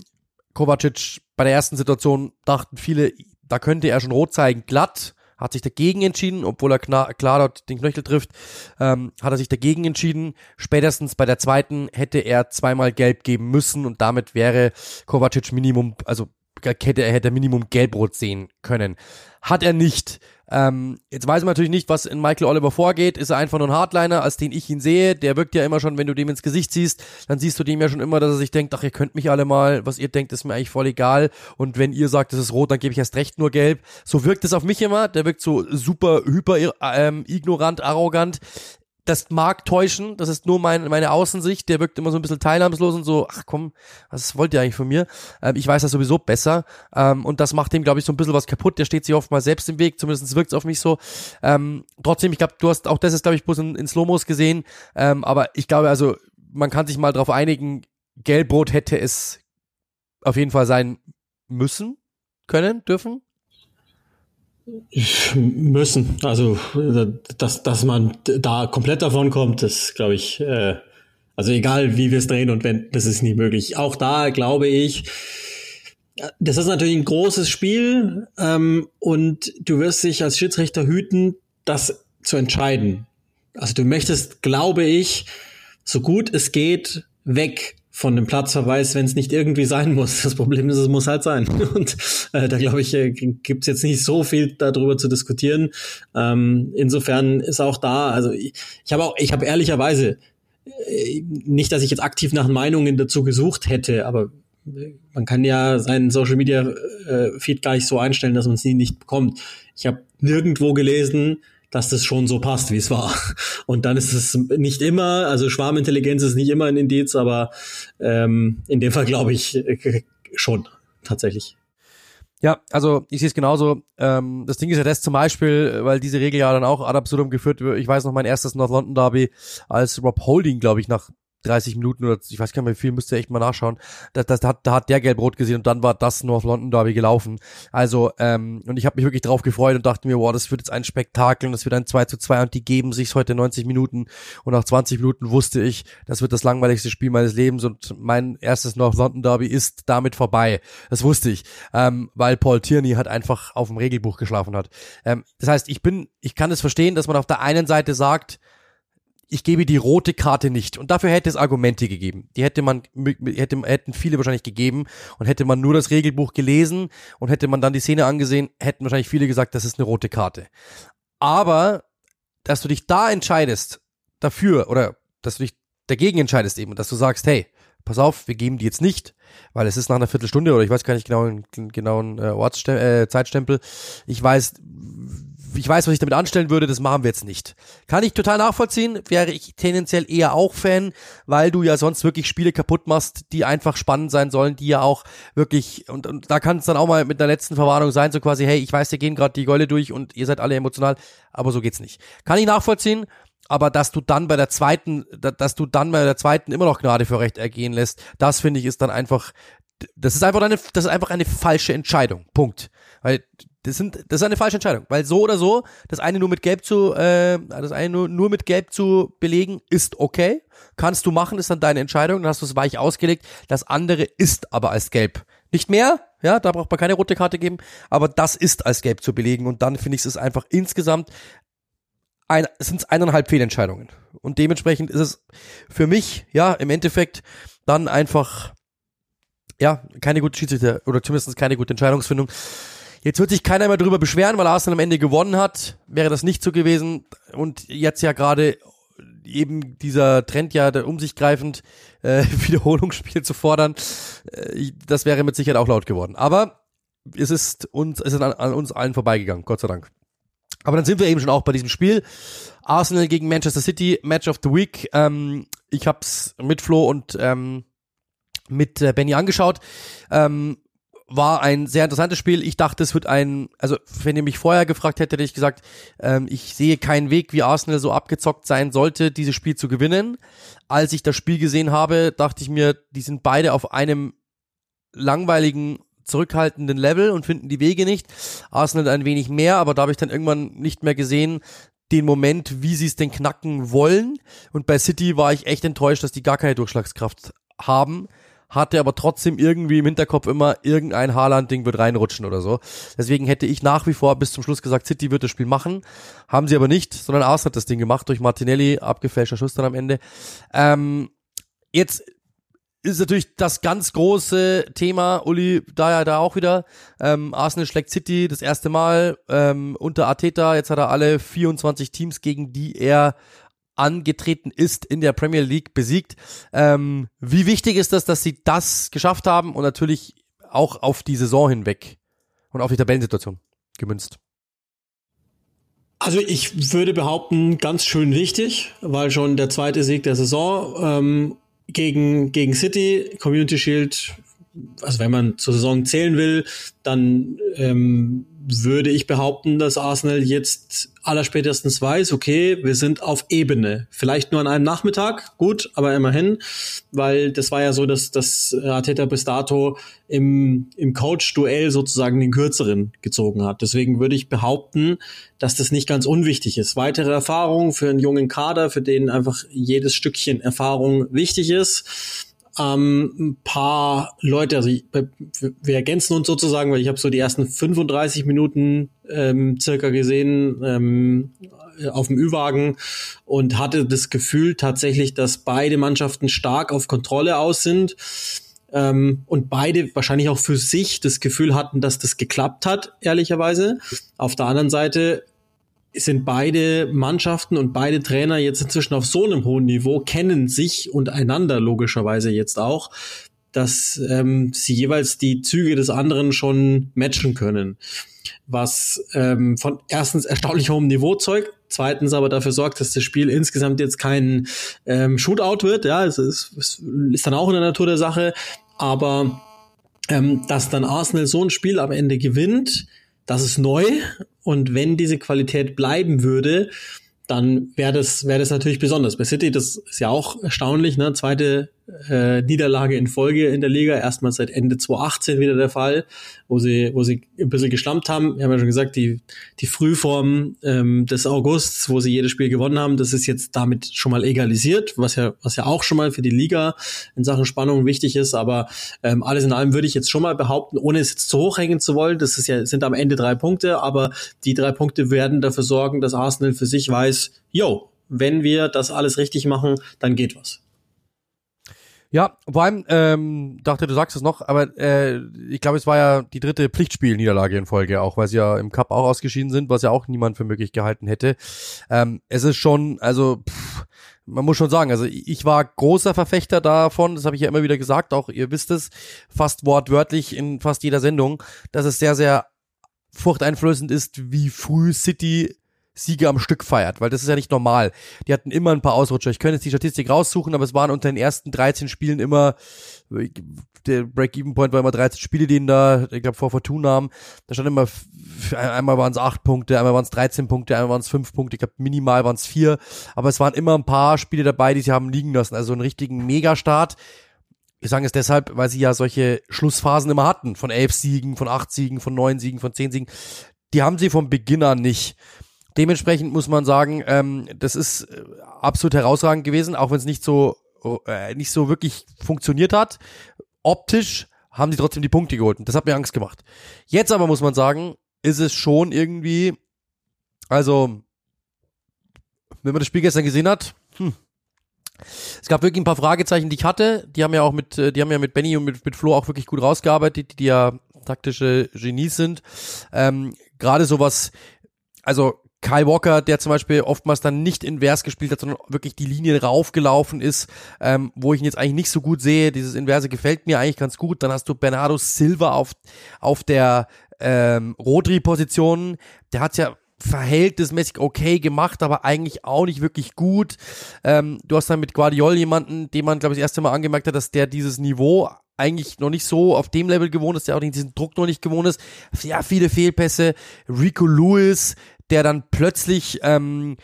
Kovacic bei der ersten Situation dachten viele, da könnte er schon rot zeigen, glatt. Hat sich dagegen entschieden, obwohl er klar, dort den Knöchel trifft, ähm, hat er sich dagegen entschieden. Spätestens bei der zweiten hätte er zweimal gelb geben müssen und damit wäre Kovacic Minimum, also hätte er hätte Minimum Gelbrot sehen können. Hat er nicht. Ähm, jetzt weiß man natürlich nicht, was in Michael Oliver vorgeht. Ist er einfach nur ein Hardliner, als den ich ihn sehe? Der wirkt ja immer schon, wenn du dem ins Gesicht siehst, dann siehst du dem ja schon immer, dass er sich denkt, ach, ihr könnt mich alle mal, was ihr denkt, ist mir eigentlich voll egal. Und wenn ihr sagt, es ist rot, dann gebe ich erst recht nur gelb. So wirkt es auf mich immer. Der wirkt so super hyper ähm, ignorant, arrogant das mag täuschen, das ist nur mein, meine Außensicht, der wirkt immer so ein bisschen teilnahmslos und so, ach komm, was wollt ihr eigentlich von mir? Ähm, ich weiß das sowieso besser ähm, und das macht dem, glaube ich, so ein bisschen was kaputt, der steht sich oft mal selbst im Weg, zumindest wirkt es auf mich so. Ähm, trotzdem, ich glaube, du hast auch das ist, glaube ich, bloß in, in Slow-Mos gesehen, ähm, aber ich glaube, also man kann sich mal darauf einigen, Gelbrot hätte es auf jeden Fall sein müssen, können, dürfen. Müssen. Also, dass, dass man da komplett davon kommt, das glaube ich, äh, also egal wie wir es drehen und wenn, das ist nicht möglich. Auch da glaube ich, das ist natürlich ein großes Spiel ähm, und du wirst dich als Schiedsrichter hüten, das zu entscheiden. Also du möchtest, glaube ich, so gut es geht, weg von dem Platzverweis, wenn es nicht irgendwie sein muss. Das Problem ist, es muss halt sein. Und äh, da glaube ich, äh, gibt es jetzt nicht so viel darüber zu diskutieren. Ähm, insofern ist auch da, also ich, ich habe auch, ich habe ehrlicherweise äh, nicht, dass ich jetzt aktiv nach Meinungen dazu gesucht hätte, aber äh, man kann ja seinen Social Media äh, Feed gar nicht so einstellen, dass man es nie nicht bekommt. Ich habe nirgendwo gelesen, dass das schon so passt, wie es war. Und dann ist es nicht immer, also Schwarmintelligenz ist nicht immer ein Indiz, aber ähm, in dem Fall glaube ich äh, schon, tatsächlich. Ja, also ich sehe es genauso. Ähm, das Ding ist ja das zum Beispiel, weil diese Regel ja dann auch ad absurdum geführt wird. Ich weiß noch mein erstes North London Derby, als Rob Holding, glaube ich, nach 30 Minuten oder ich weiß gar nicht mehr wie viel, müsst ihr echt mal nachschauen. Das, das, da, hat, da hat der gelb-rot gesehen und dann war das North London Derby gelaufen. Also, ähm, und ich habe mich wirklich drauf gefreut und dachte mir, wow, das wird jetzt ein Spektakel und das wird ein 2 zu 2 und die geben sich heute 90 Minuten und nach 20 Minuten wusste ich, das wird das langweiligste Spiel meines Lebens und mein erstes North London Derby ist damit vorbei. Das wusste ich, ähm, weil Paul Tierney hat einfach auf dem Regelbuch geschlafen hat. Ähm, das heißt, ich bin, ich kann es verstehen, dass man auf der einen Seite sagt, ich gebe die rote Karte nicht. Und dafür hätte es Argumente gegeben. Die hätte man, hätte, hätten viele wahrscheinlich gegeben. Und hätte man nur das Regelbuch gelesen und hätte man dann die Szene angesehen, hätten wahrscheinlich viele gesagt, das ist eine rote Karte. Aber, dass du dich da entscheidest, dafür, oder dass du dich dagegen entscheidest eben, dass du sagst, hey, pass auf, wir geben die jetzt nicht, weil es ist nach einer Viertelstunde oder ich weiß gar nicht genau genauen äh, Ortsstempel, äh, Zeitstempel. Ich weiß, ich weiß, was ich damit anstellen würde, das machen wir jetzt nicht. Kann ich total nachvollziehen, wäre ich tendenziell eher auch Fan, weil du ja sonst wirklich Spiele kaputt machst, die einfach spannend sein sollen, die ja auch wirklich, und, und da kann es dann auch mal mit der letzten Verwarnung sein, so quasi, hey, ich weiß, wir gehen gerade die Gäule durch und ihr seid alle emotional, aber so geht's nicht. Kann ich nachvollziehen, aber dass du dann bei der zweiten, dass du dann bei der zweiten immer noch Gnade für Recht ergehen lässt, das finde ich ist dann einfach, das ist einfach eine, das ist einfach eine falsche Entscheidung. Punkt. Weil das, sind, das ist eine falsche Entscheidung, weil so oder so, das eine nur mit Gelb zu, äh, das eine nur, nur mit Gelb zu belegen, ist okay. Kannst du machen, ist dann deine Entscheidung, dann hast du es weich ausgelegt. Das andere ist aber als Gelb. Nicht mehr, ja, da braucht man keine rote Karte geben, aber das ist als Gelb zu belegen und dann finde ich es einfach insgesamt ein, sind es eineinhalb Fehlentscheidungen. Und dementsprechend ist es für mich, ja, im Endeffekt dann einfach, ja, keine gute Schiedsrichter oder zumindest keine gute Entscheidungsfindung. Jetzt wird sich keiner mehr darüber beschweren, weil Arsenal am Ende gewonnen hat. Wäre das nicht so gewesen und jetzt ja gerade eben dieser Trend ja um sich greifend äh, Wiederholungsspiel zu fordern, äh, das wäre mit Sicherheit auch laut geworden. Aber es ist uns, es ist an, an uns allen vorbeigegangen, Gott sei Dank. Aber dann sind wir eben schon auch bei diesem Spiel. Arsenal gegen Manchester City, Match of the Week. Ähm, ich hab's mit Flo und ähm, mit äh, Benny angeschaut. Ähm, war ein sehr interessantes Spiel. Ich dachte, es wird ein, also wenn ihr mich vorher gefragt hättet, hätte ich gesagt, ähm, ich sehe keinen Weg, wie Arsenal so abgezockt sein sollte, dieses Spiel zu gewinnen. Als ich das Spiel gesehen habe, dachte ich mir, die sind beide auf einem langweiligen, zurückhaltenden Level und finden die Wege nicht. Arsenal ein wenig mehr, aber da habe ich dann irgendwann nicht mehr gesehen, den Moment, wie sie es denn knacken wollen. Und bei City war ich echt enttäuscht, dass die gar keine Durchschlagskraft haben hatte aber trotzdem irgendwie im Hinterkopf immer, irgendein Haaland-Ding wird reinrutschen oder so. Deswegen hätte ich nach wie vor bis zum Schluss gesagt, City wird das Spiel machen. Haben sie aber nicht, sondern Ars hat das Ding gemacht durch Martinelli, abgefälschter Schuss dann am Ende. Ähm, jetzt ist natürlich das ganz große Thema, Uli, da ja da auch wieder. Ähm, Arsenal schlägt City das erste Mal ähm, unter Arteta. Jetzt hat er alle 24 Teams, gegen die er angetreten ist in der Premier League besiegt. Ähm, wie wichtig ist das, dass sie das geschafft haben und natürlich auch auf die Saison hinweg und auf die Tabellensituation gemünzt? Also ich würde behaupten, ganz schön wichtig, weil schon der zweite Sieg der Saison ähm, gegen, gegen City, Community Shield, also wenn man zur Saison zählen will, dann ähm, würde ich behaupten, dass Arsenal jetzt allerspätestens weiß, okay, wir sind auf Ebene. Vielleicht nur an einem Nachmittag, gut, aber immerhin, weil das war ja so, dass, dass Arteta bis dato im, im Coach-Duell sozusagen den kürzeren gezogen hat. Deswegen würde ich behaupten, dass das nicht ganz unwichtig ist. Weitere Erfahrung für einen jungen Kader, für den einfach jedes Stückchen Erfahrung wichtig ist ähm, ein paar Leute, also ich, wir ergänzen uns sozusagen, weil ich habe so die ersten 35 Minuten ähm, circa gesehen ähm, auf dem Ü-Wagen und hatte das Gefühl tatsächlich, dass beide Mannschaften stark auf Kontrolle aus sind ähm, und beide wahrscheinlich auch für sich das Gefühl hatten, dass das geklappt hat, ehrlicherweise. Auf der anderen Seite sind beide Mannschaften und beide Trainer jetzt inzwischen auf so einem hohen Niveau, kennen sich und einander logischerweise jetzt auch, dass ähm, sie jeweils die Züge des anderen schon matchen können. Was ähm, von erstens erstaunlich hohem Niveau zeugt, zweitens aber dafür sorgt, dass das Spiel insgesamt jetzt kein ähm, Shootout wird. Ja, es ist, es ist dann auch in der Natur der Sache, aber ähm, dass dann Arsenal so ein Spiel am Ende gewinnt, das ist neu und wenn diese Qualität bleiben würde, dann wäre das, wäre das natürlich besonders. Bei City, das ist ja auch erstaunlich, ne? Zweite äh, Niederlage in Folge in der Liga, erstmal seit Ende 2018 wieder der Fall, wo sie, wo sie ein bisschen geschlampt haben. Wir haben ja schon gesagt, die, die Frühform ähm, des Augusts, wo sie jedes Spiel gewonnen haben, das ist jetzt damit schon mal egalisiert, was ja, was ja auch schon mal für die Liga in Sachen Spannung wichtig ist. Aber ähm, alles in allem würde ich jetzt schon mal behaupten, ohne es jetzt zu hoch hängen zu wollen, das ist ja, sind am Ende drei Punkte, aber die drei Punkte werden dafür sorgen, dass Arsenal für sich weiß, yo, wenn wir das alles richtig machen, dann geht was. Ja, vor allem, ähm, dachte, du sagst es noch, aber äh, ich glaube, es war ja die dritte Pflichtspiel-Niederlage in Folge, auch weil sie ja im Cup auch ausgeschieden sind, was ja auch niemand für möglich gehalten hätte. Ähm, es ist schon, also pff, man muss schon sagen, also ich war großer Verfechter davon, das habe ich ja immer wieder gesagt, auch ihr wisst es, fast wortwörtlich in fast jeder Sendung, dass es sehr, sehr furchteinflößend ist, wie früh City Siege am Stück feiert, weil das ist ja nicht normal. Die hatten immer ein paar Ausrutscher. Ich könnte jetzt die Statistik raussuchen, aber es waren unter den ersten 13 Spielen immer, der Break-Even-Point war immer 13 Spiele, die ihn da, ich glaube, vor Fortuna haben. Da stand immer, einmal waren es 8 Punkte, einmal waren es 13 Punkte, einmal waren es 5 Punkte, ich glaube, minimal waren es 4. Aber es waren immer ein paar Spiele dabei, die sie haben liegen lassen. Also einen richtigen Megastart. Wir sagen es deshalb, weil sie ja solche Schlussphasen immer hatten. Von elf Siegen, von acht Siegen, von neun Siegen, von zehn Siegen. Die haben sie vom Beginn an nicht. Dementsprechend muss man sagen, ähm, das ist äh, absolut herausragend gewesen, auch wenn es nicht so äh, nicht so wirklich funktioniert hat. Optisch haben sie trotzdem die Punkte geholt. Und das hat mir Angst gemacht. Jetzt aber muss man sagen, ist es schon irgendwie, also wenn man das Spiel gestern gesehen hat, hm, es gab wirklich ein paar Fragezeichen, die ich hatte. Die haben ja auch mit, äh, die haben ja mit Benny und mit, mit Flo auch wirklich gut rausgearbeitet, die, die ja taktische Genies sind. Ähm, Gerade sowas, also Kyle Walker, der zum Beispiel oftmals dann nicht invers gespielt hat, sondern wirklich die Linie raufgelaufen ist, ähm, wo ich ihn jetzt eigentlich nicht so gut sehe. Dieses Inverse gefällt mir eigentlich ganz gut. Dann hast du Bernardo Silva auf, auf der ähm, Rodri-Position. Der hat ja verhältnismäßig okay gemacht, aber eigentlich auch nicht wirklich gut. Ähm, du hast dann mit Guardiol jemanden, den man, glaube ich, das erste Mal angemerkt hat, dass der dieses Niveau eigentlich noch nicht so auf dem Level gewohnt ist, der auch diesen Druck noch nicht gewohnt ist. Ja, viele Fehlpässe. Rico Lewis, der dann plötzlich ähm,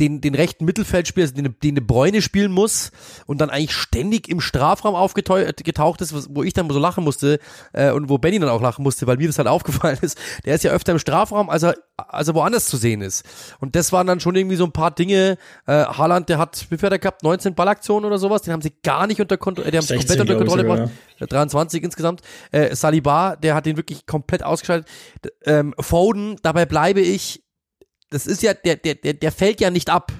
den, den rechten Mittelfeldspieler, also den, den De Bräune spielen muss und dann eigentlich ständig im Strafraum aufgetaucht ist, wo ich dann so lachen musste äh, und wo Benny dann auch lachen musste, weil mir das halt aufgefallen ist. Der ist ja öfter im Strafraum, als er, als er woanders zu sehen ist. Und das waren dann schon irgendwie so ein paar Dinge. Äh, Haaland, der hat, wie viel hat er gehabt? 19 Ballaktionen oder sowas? Den haben sie gar nicht unter Kontrolle, äh, die haben 16, komplett unter Kontrolle gebracht. Ja. 23 insgesamt. Äh, Saliba, der hat den wirklich komplett ausgeschaltet. Ähm, Foden, dabei bleibe ich, das ist ja, der, der, der, der fällt ja nicht ab.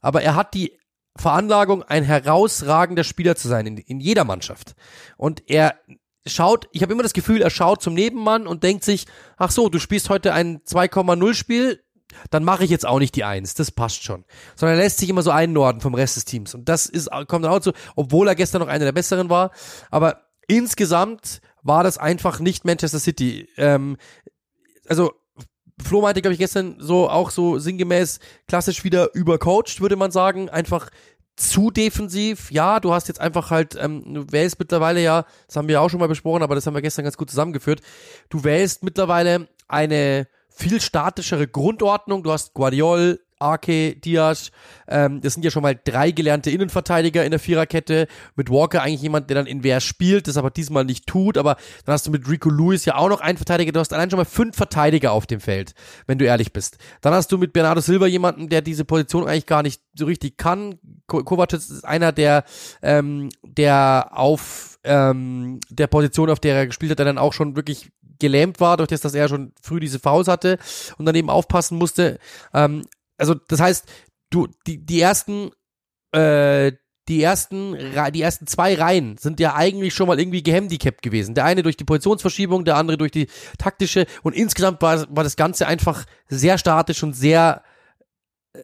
Aber er hat die Veranlagung, ein herausragender Spieler zu sein in, in jeder Mannschaft. Und er schaut, ich habe immer das Gefühl, er schaut zum Nebenmann und denkt sich, ach so, du spielst heute ein 2,0 Spiel, dann mache ich jetzt auch nicht die Eins, das passt schon. Sondern er lässt sich immer so einnorden vom Rest des Teams. Und das ist, kommt dann auch zu, obwohl er gestern noch einer der besseren war. Aber insgesamt war das einfach nicht Manchester City. Ähm, also Flo meinte, glaube ich, gestern so auch so sinngemäß klassisch wieder übercoacht, würde man sagen. Einfach zu defensiv. Ja, du hast jetzt einfach halt, ähm, du wählst mittlerweile ja, das haben wir auch schon mal besprochen, aber das haben wir gestern ganz gut zusammengeführt. Du wählst mittlerweile eine viel statischere Grundordnung. Du hast Guardiol, Arke, Diaz, ähm, das sind ja schon mal drei gelernte Innenverteidiger in der Viererkette. Mit Walker eigentlich jemand, der dann in Wer spielt, das aber diesmal nicht tut. Aber dann hast du mit Rico Lewis ja auch noch einen Verteidiger. Du hast allein schon mal fünf Verteidiger auf dem Feld, wenn du ehrlich bist. Dann hast du mit Bernardo Silva jemanden, der diese Position eigentlich gar nicht so richtig kann. Kovac ist einer, der, ähm, der auf ähm, der Position, auf der er gespielt hat, der dann auch schon wirklich gelähmt war, durch das, dass er schon früh diese Faust hatte und dann eben aufpassen musste. Ähm, also das heißt, du, die, die ersten, äh, die ersten, die ersten zwei Reihen sind ja eigentlich schon mal irgendwie gehandicapt gewesen. Der eine durch die Positionsverschiebung, der andere durch die taktische und insgesamt war, war das Ganze einfach sehr statisch und sehr äh,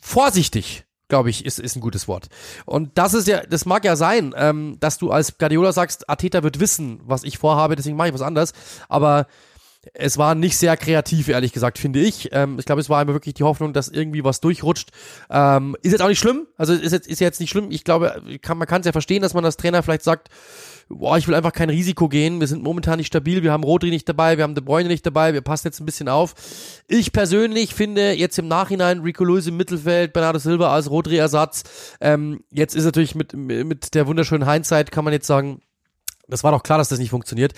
vorsichtig glaube ich, ist, ist ein gutes Wort. Und das ist ja, das mag ja sein, ähm, dass du als Guardiola sagst, Ateta wird wissen, was ich vorhabe, deswegen mache ich was anderes. Aber es war nicht sehr kreativ, ehrlich gesagt, finde ich. Ähm, ich glaube, es war immer wirklich die Hoffnung, dass irgendwie was durchrutscht. Ähm, ist jetzt auch nicht schlimm. Also ist jetzt, ist jetzt nicht schlimm. Ich glaube, kann, man kann es ja verstehen, dass man als Trainer vielleicht sagt, boah, ich will einfach kein Risiko gehen. Wir sind momentan nicht stabil. Wir haben Rodri nicht dabei. Wir haben De Bruyne nicht dabei. Wir passen jetzt ein bisschen auf. Ich persönlich finde jetzt im Nachhinein Rico Lewis im Mittelfeld, Bernardo Silva als Rodri-Ersatz. Ähm, jetzt ist natürlich mit, mit der wunderschönen Hindsight kann man jetzt sagen, das war doch klar, dass das nicht funktioniert.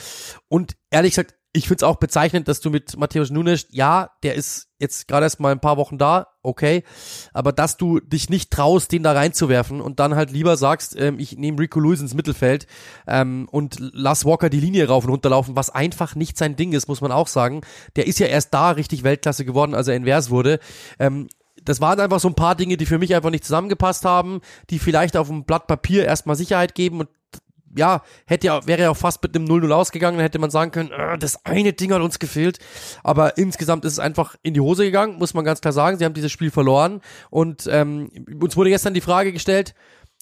Und ehrlich gesagt, ich finde es auch bezeichnend, dass du mit Matthäus Nunes, ja, der ist jetzt gerade erst mal ein paar Wochen da, okay, aber dass du dich nicht traust, den da reinzuwerfen und dann halt lieber sagst, ähm, ich nehme Rico Lewis ins Mittelfeld ähm, und lass Walker die Linie rauf und runterlaufen, was einfach nicht sein Ding ist, muss man auch sagen. Der ist ja erst da richtig Weltklasse geworden, als er invers wurde. Ähm, das waren einfach so ein paar Dinge, die für mich einfach nicht zusammengepasst haben, die vielleicht auf dem Blatt Papier erstmal Sicherheit geben und ja, hätte ja, wäre ja auch fast mit einem 0-0 ausgegangen, dann hätte man sagen können, äh, das eine Ding hat uns gefehlt. Aber insgesamt ist es einfach in die Hose gegangen, muss man ganz klar sagen. Sie haben dieses Spiel verloren. Und ähm, uns wurde gestern die Frage gestellt,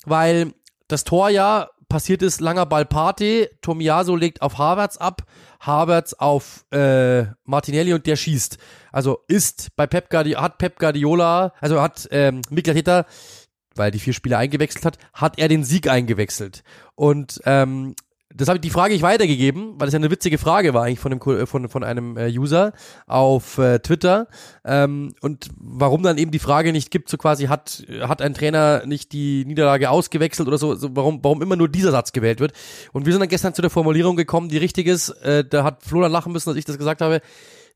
weil das Tor ja passiert ist, langer Ball Party, Tomiaso legt auf Havertz ab, Havertz auf äh, Martinelli und der schießt. Also ist bei Pep Guardiola, hat Pep Guardiola, also hat ähm, Mikkel Arteta weil die vier Spieler eingewechselt hat, hat er den Sieg eingewechselt. Und ähm, das habe ich die Frage ich weitergegeben, weil es ja eine witzige Frage war eigentlich von einem von von einem äh, User auf äh, Twitter ähm, und warum dann eben die Frage nicht gibt, so quasi hat hat ein Trainer nicht die Niederlage ausgewechselt oder so, so warum warum immer nur dieser Satz gewählt wird und wir sind dann gestern zu der Formulierung gekommen, die richtig ist. Äh, da hat Flo dann lachen müssen, als ich das gesagt habe.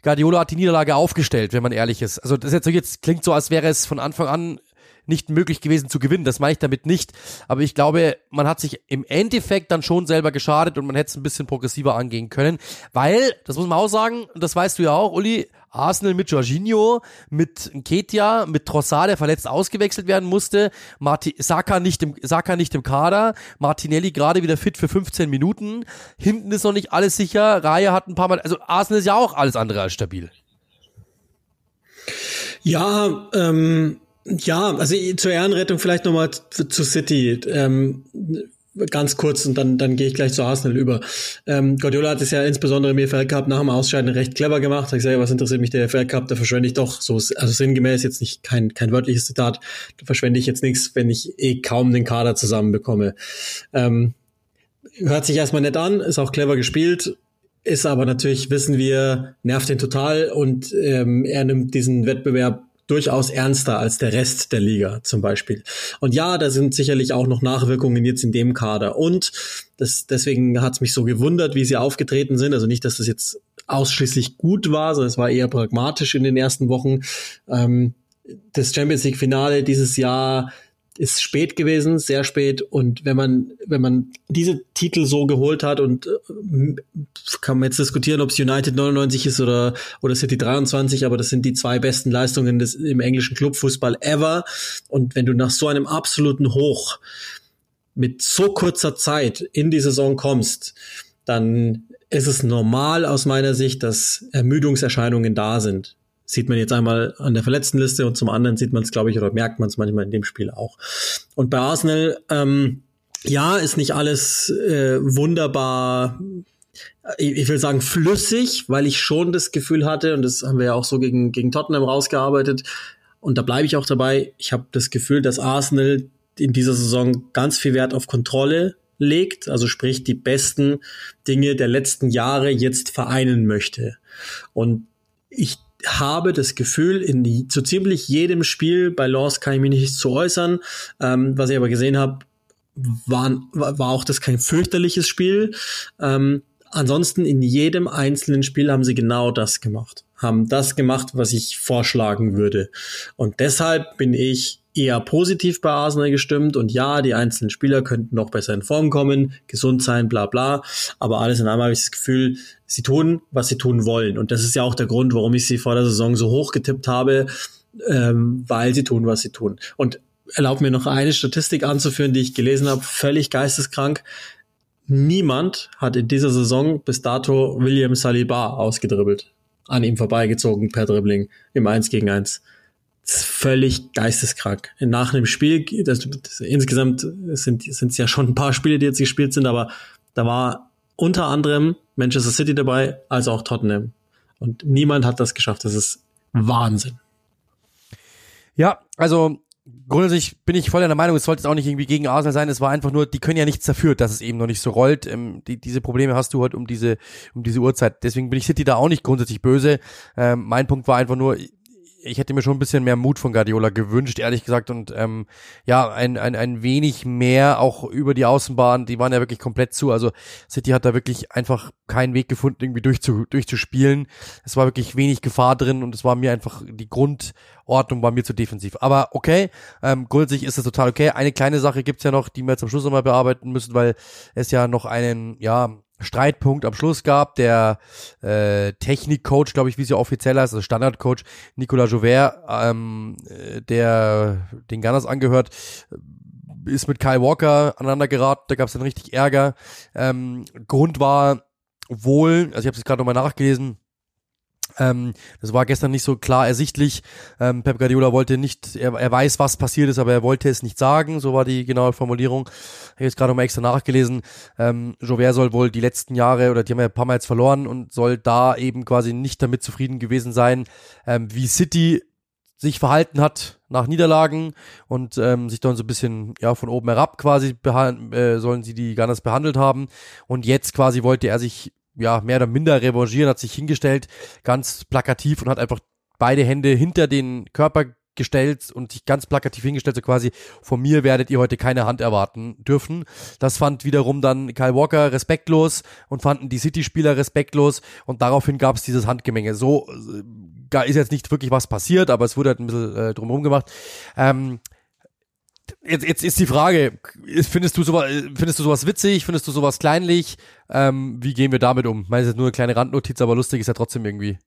Guardiola hat die Niederlage aufgestellt, wenn man ehrlich ist. Also das jetzt, jetzt klingt so, als wäre es von Anfang an nicht möglich gewesen zu gewinnen. Das meine ich damit nicht. Aber ich glaube, man hat sich im Endeffekt dann schon selber geschadet und man hätte es ein bisschen progressiver angehen können. Weil, das muss man auch sagen, und das weißt du ja auch, Uli, Arsenal mit Jorginho, mit Ketia, mit Trossard, der verletzt ausgewechselt werden musste, Marti Saka nicht im, Saka nicht im Kader, Martinelli gerade wieder fit für 15 Minuten, hinten ist noch nicht alles sicher, Raya hat ein paar Mal, also Arsenal ist ja auch alles andere als stabil. Ja, ähm, ja, also zur Ehrenrettung vielleicht nochmal zu City. Ähm, ganz kurz und dann, dann gehe ich gleich zu Arsenal über. Ähm, Guardiola hat es ja insbesondere im EFL Cup nach dem Ausscheiden recht clever gemacht. Ich sage, was interessiert mich der EFL Cup? Da verschwende ich doch so, also sinngemäß jetzt nicht kein, kein wörtliches Zitat, da verschwende ich jetzt nichts, wenn ich eh kaum den Kader zusammenbekomme. Ähm, hört sich erstmal nett an, ist auch clever gespielt, ist aber natürlich, wissen wir, nervt ihn total und ähm, er nimmt diesen Wettbewerb durchaus ernster als der Rest der Liga zum Beispiel. Und ja, da sind sicherlich auch noch Nachwirkungen jetzt in dem Kader. Und das, deswegen hat es mich so gewundert, wie sie aufgetreten sind. Also nicht, dass das jetzt ausschließlich gut war, sondern es war eher pragmatisch in den ersten Wochen. Ähm, das Champions League Finale dieses Jahr ist spät gewesen, sehr spät. Und wenn man, wenn man diese Titel so geholt hat und äh, kann man jetzt diskutieren, ob es United 99 ist oder, oder City 23, aber das sind die zwei besten Leistungen des, im englischen Clubfußball ever. Und wenn du nach so einem absoluten Hoch mit so kurzer Zeit in die Saison kommst, dann ist es normal aus meiner Sicht, dass Ermüdungserscheinungen da sind. Sieht man jetzt einmal an der Verletztenliste und zum anderen sieht man es, glaube ich, oder merkt man es manchmal in dem Spiel auch. Und bei Arsenal, ähm, ja, ist nicht alles äh, wunderbar ich will sagen flüssig, weil ich schon das Gefühl hatte, und das haben wir ja auch so gegen, gegen Tottenham rausgearbeitet, und da bleibe ich auch dabei, ich habe das Gefühl, dass Arsenal in dieser Saison ganz viel Wert auf Kontrolle legt, also sprich die besten Dinge der letzten Jahre jetzt vereinen möchte. Und ich habe das Gefühl, in die, zu ziemlich jedem Spiel, bei Laws kann ich mich nicht zu äußern, ähm, was ich aber gesehen habe, war, war auch das kein fürchterliches Spiel. Ähm, ansonsten in jedem einzelnen Spiel haben sie genau das gemacht. Haben das gemacht, was ich vorschlagen würde. Und deshalb bin ich eher positiv bei Arsenal gestimmt und ja, die einzelnen Spieler könnten noch besser in Form kommen, gesund sein, bla bla. Aber alles in allem habe ich das Gefühl, sie tun, was sie tun wollen. Und das ist ja auch der Grund, warum ich sie vor der Saison so hoch getippt habe, ähm, weil sie tun, was sie tun. Und erlaubt mir noch eine Statistik anzuführen, die ich gelesen habe, völlig geisteskrank. Niemand hat in dieser Saison bis dato William Saliba ausgedribbelt. An ihm vorbeigezogen per Dribbling im 1 gegen 1 völlig geisteskrank. Nach einem Spiel, das, das, insgesamt sind es ja schon ein paar Spiele, die jetzt gespielt sind, aber da war unter anderem Manchester City dabei, als auch Tottenham. Und niemand hat das geschafft. Das ist Wahnsinn. Ja, also grundsätzlich bin ich voll der Meinung, es sollte auch nicht irgendwie gegen Arsenal sein. Es war einfach nur, die können ja nichts dafür, dass es eben noch nicht so rollt. Ähm, die, diese Probleme hast du halt um diese, um diese Uhrzeit. Deswegen bin ich City da auch nicht grundsätzlich böse. Ähm, mein Punkt war einfach nur, ich hätte mir schon ein bisschen mehr Mut von Guardiola gewünscht, ehrlich gesagt. Und ähm, ja, ein, ein, ein wenig mehr auch über die Außenbahn. Die waren ja wirklich komplett zu. Also City hat da wirklich einfach keinen Weg gefunden, irgendwie durchzu, durchzuspielen. Es war wirklich wenig Gefahr drin und es war mir einfach, die Grundordnung war mir zu defensiv. Aber okay, ähm, grundsätzlich ist das total okay. Eine kleine Sache gibt's ja noch, die wir am Schluss nochmal bearbeiten müssen, weil es ja noch einen, ja, Streitpunkt am Schluss gab. Der äh, Technikcoach, glaube ich, wie sie offiziell heißt, also Standardcoach Nicolas Jouvert, ähm, äh, der den Gunners angehört, ist mit Kyle Walker aneinander geraten. Da gab es dann richtig Ärger. Ähm, Grund war wohl, also ich habe es gerade nochmal nachgelesen, ähm, das war gestern nicht so klar ersichtlich. Ähm, Pep Guardiola wollte nicht, er, er weiß, was passiert ist, aber er wollte es nicht sagen. So war die genaue Formulierung. Ich habe jetzt gerade nochmal extra nachgelesen. Ähm, Jover soll wohl die letzten Jahre, oder die haben ja ein paar Mal jetzt verloren und soll da eben quasi nicht damit zufrieden gewesen sein, ähm, wie City sich verhalten hat nach Niederlagen und ähm, sich dann so ein bisschen ja von oben herab quasi äh, sollen sie die Gunners behandelt haben und jetzt quasi wollte er sich ja, mehr oder minder revanchieren, hat sich hingestellt, ganz plakativ und hat einfach beide Hände hinter den Körper gestellt und sich ganz plakativ hingestellt, so quasi, von mir werdet ihr heute keine Hand erwarten dürfen. Das fand wiederum dann Kyle Walker respektlos und fanden die City-Spieler respektlos und daraufhin gab es dieses Handgemenge. So äh, ist jetzt nicht wirklich was passiert, aber es wurde halt ein bisschen äh, drumherum gemacht. Ähm, jetzt, jetzt ist die Frage, findest du sowas, findest du sowas witzig, findest du sowas kleinlich? Ähm, wie gehen wir damit um? Meine, ist nur eine kleine Randnotiz, aber lustig ist ja trotzdem irgendwie.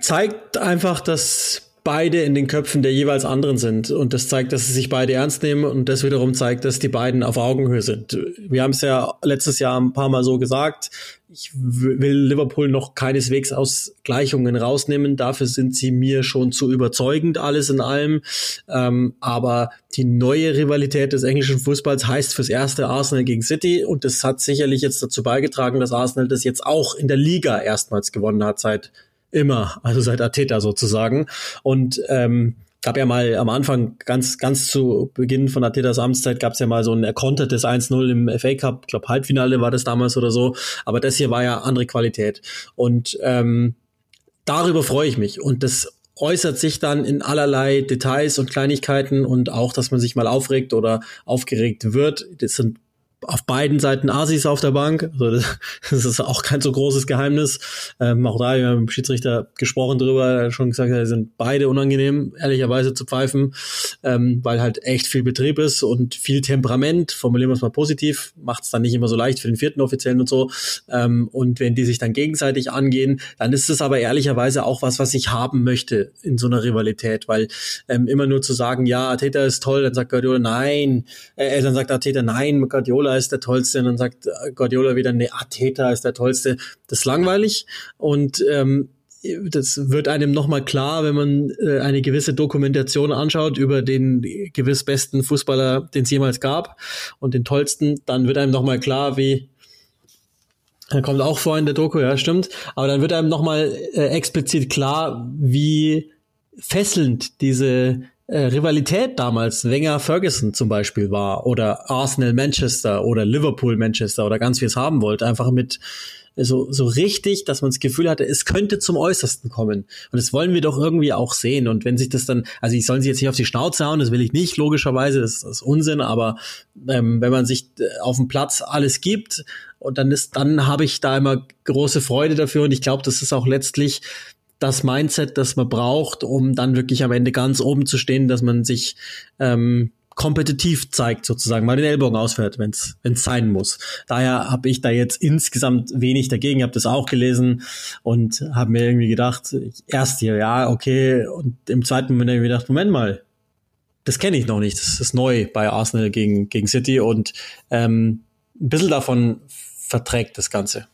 Zeigt einfach, dass beide in den Köpfen der jeweils anderen sind. Und das zeigt, dass sie sich beide ernst nehmen und das wiederum zeigt, dass die beiden auf Augenhöhe sind. Wir haben es ja letztes Jahr ein paar Mal so gesagt. Ich will Liverpool noch keineswegs aus Gleichungen rausnehmen. Dafür sind sie mir schon zu überzeugend, alles in allem. Ähm, aber die neue Rivalität des englischen Fußballs heißt fürs erste Arsenal gegen City. Und das hat sicherlich jetzt dazu beigetragen, dass Arsenal das jetzt auch in der Liga erstmals gewonnen hat seit Immer, also seit Ateta sozusagen. Und ähm, gab ja mal am Anfang, ganz, ganz zu Beginn von Atetas Amtszeit, gab es ja mal so ein erkontertes 1-0 im FA Cup, ich glaube Halbfinale war das damals oder so, aber das hier war ja andere Qualität. Und ähm, darüber freue ich mich. Und das äußert sich dann in allerlei Details und Kleinigkeiten und auch, dass man sich mal aufregt oder aufgeregt wird. Das sind auf beiden Seiten Asis auf der Bank. Also das, das ist auch kein so großes Geheimnis. Ähm, auch da haben wir mit dem Schiedsrichter gesprochen drüber, schon gesagt, die sind beide unangenehm, ehrlicherweise zu pfeifen, ähm, weil halt echt viel Betrieb ist und viel Temperament. Formulieren wir es mal positiv, macht es dann nicht immer so leicht für den vierten Offiziellen und so. Ähm, und wenn die sich dann gegenseitig angehen, dann ist es aber ehrlicherweise auch was, was ich haben möchte in so einer Rivalität, weil ähm, immer nur zu sagen, ja, Ateta ist toll, dann sagt Guardiola, nein, äh, dann sagt Ateta, nein, Guardiola ist der Tollste, und dann sagt Guardiola wieder, nee, Ateta ist der Tollste. Das ist langweilig und ähm, das wird einem nochmal klar, wenn man äh, eine gewisse Dokumentation anschaut über den gewiss besten Fußballer, den es jemals gab und den tollsten, dann wird einem nochmal klar, wie er kommt auch vor in der Doku, ja, stimmt. Aber dann wird einem nochmal äh, explizit klar, wie fesselnd diese äh, Rivalität damals Wenger-Ferguson zum Beispiel war oder Arsenal-Manchester oder Liverpool-Manchester oder ganz wie es haben wollte, einfach mit so, so richtig, dass man das Gefühl hatte, es könnte zum Äußersten kommen. Und das wollen wir doch irgendwie auch sehen. Und wenn sich das dann, also ich sollen sie jetzt nicht auf die Schnauze hauen, das will ich nicht, logischerweise, das, das ist Unsinn, aber ähm, wenn man sich äh, auf dem Platz alles gibt, und dann ist, dann habe ich da immer große Freude dafür. Und ich glaube, das ist auch letztlich das Mindset, das man braucht, um dann wirklich am Ende ganz oben zu stehen, dass man sich ähm, kompetitiv zeigt, sozusagen, mal den Ellbogen ausfährt, wenn es sein muss. Daher habe ich da jetzt insgesamt wenig dagegen, habe das auch gelesen und habe mir irgendwie gedacht, erst hier, ja, okay, und im zweiten Moment habe ich mir gedacht, Moment mal, das kenne ich noch nicht, das ist neu bei Arsenal gegen, gegen City und ähm, ein bisschen davon verträgt das Ganze.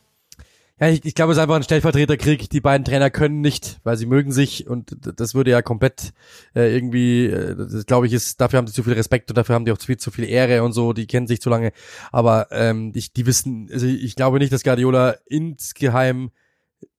Ja, ich, ich glaube, es ist einfach ein Stellvertreterkrieg. Die beiden Trainer können nicht, weil sie mögen sich und das würde ja komplett äh, irgendwie, äh, das glaube ich, ist, dafür haben sie zu viel Respekt und dafür haben die auch zu viel, zu viel Ehre und so, die kennen sich zu lange. Aber ähm, ich, die wissen, also ich glaube nicht, dass Guardiola insgeheim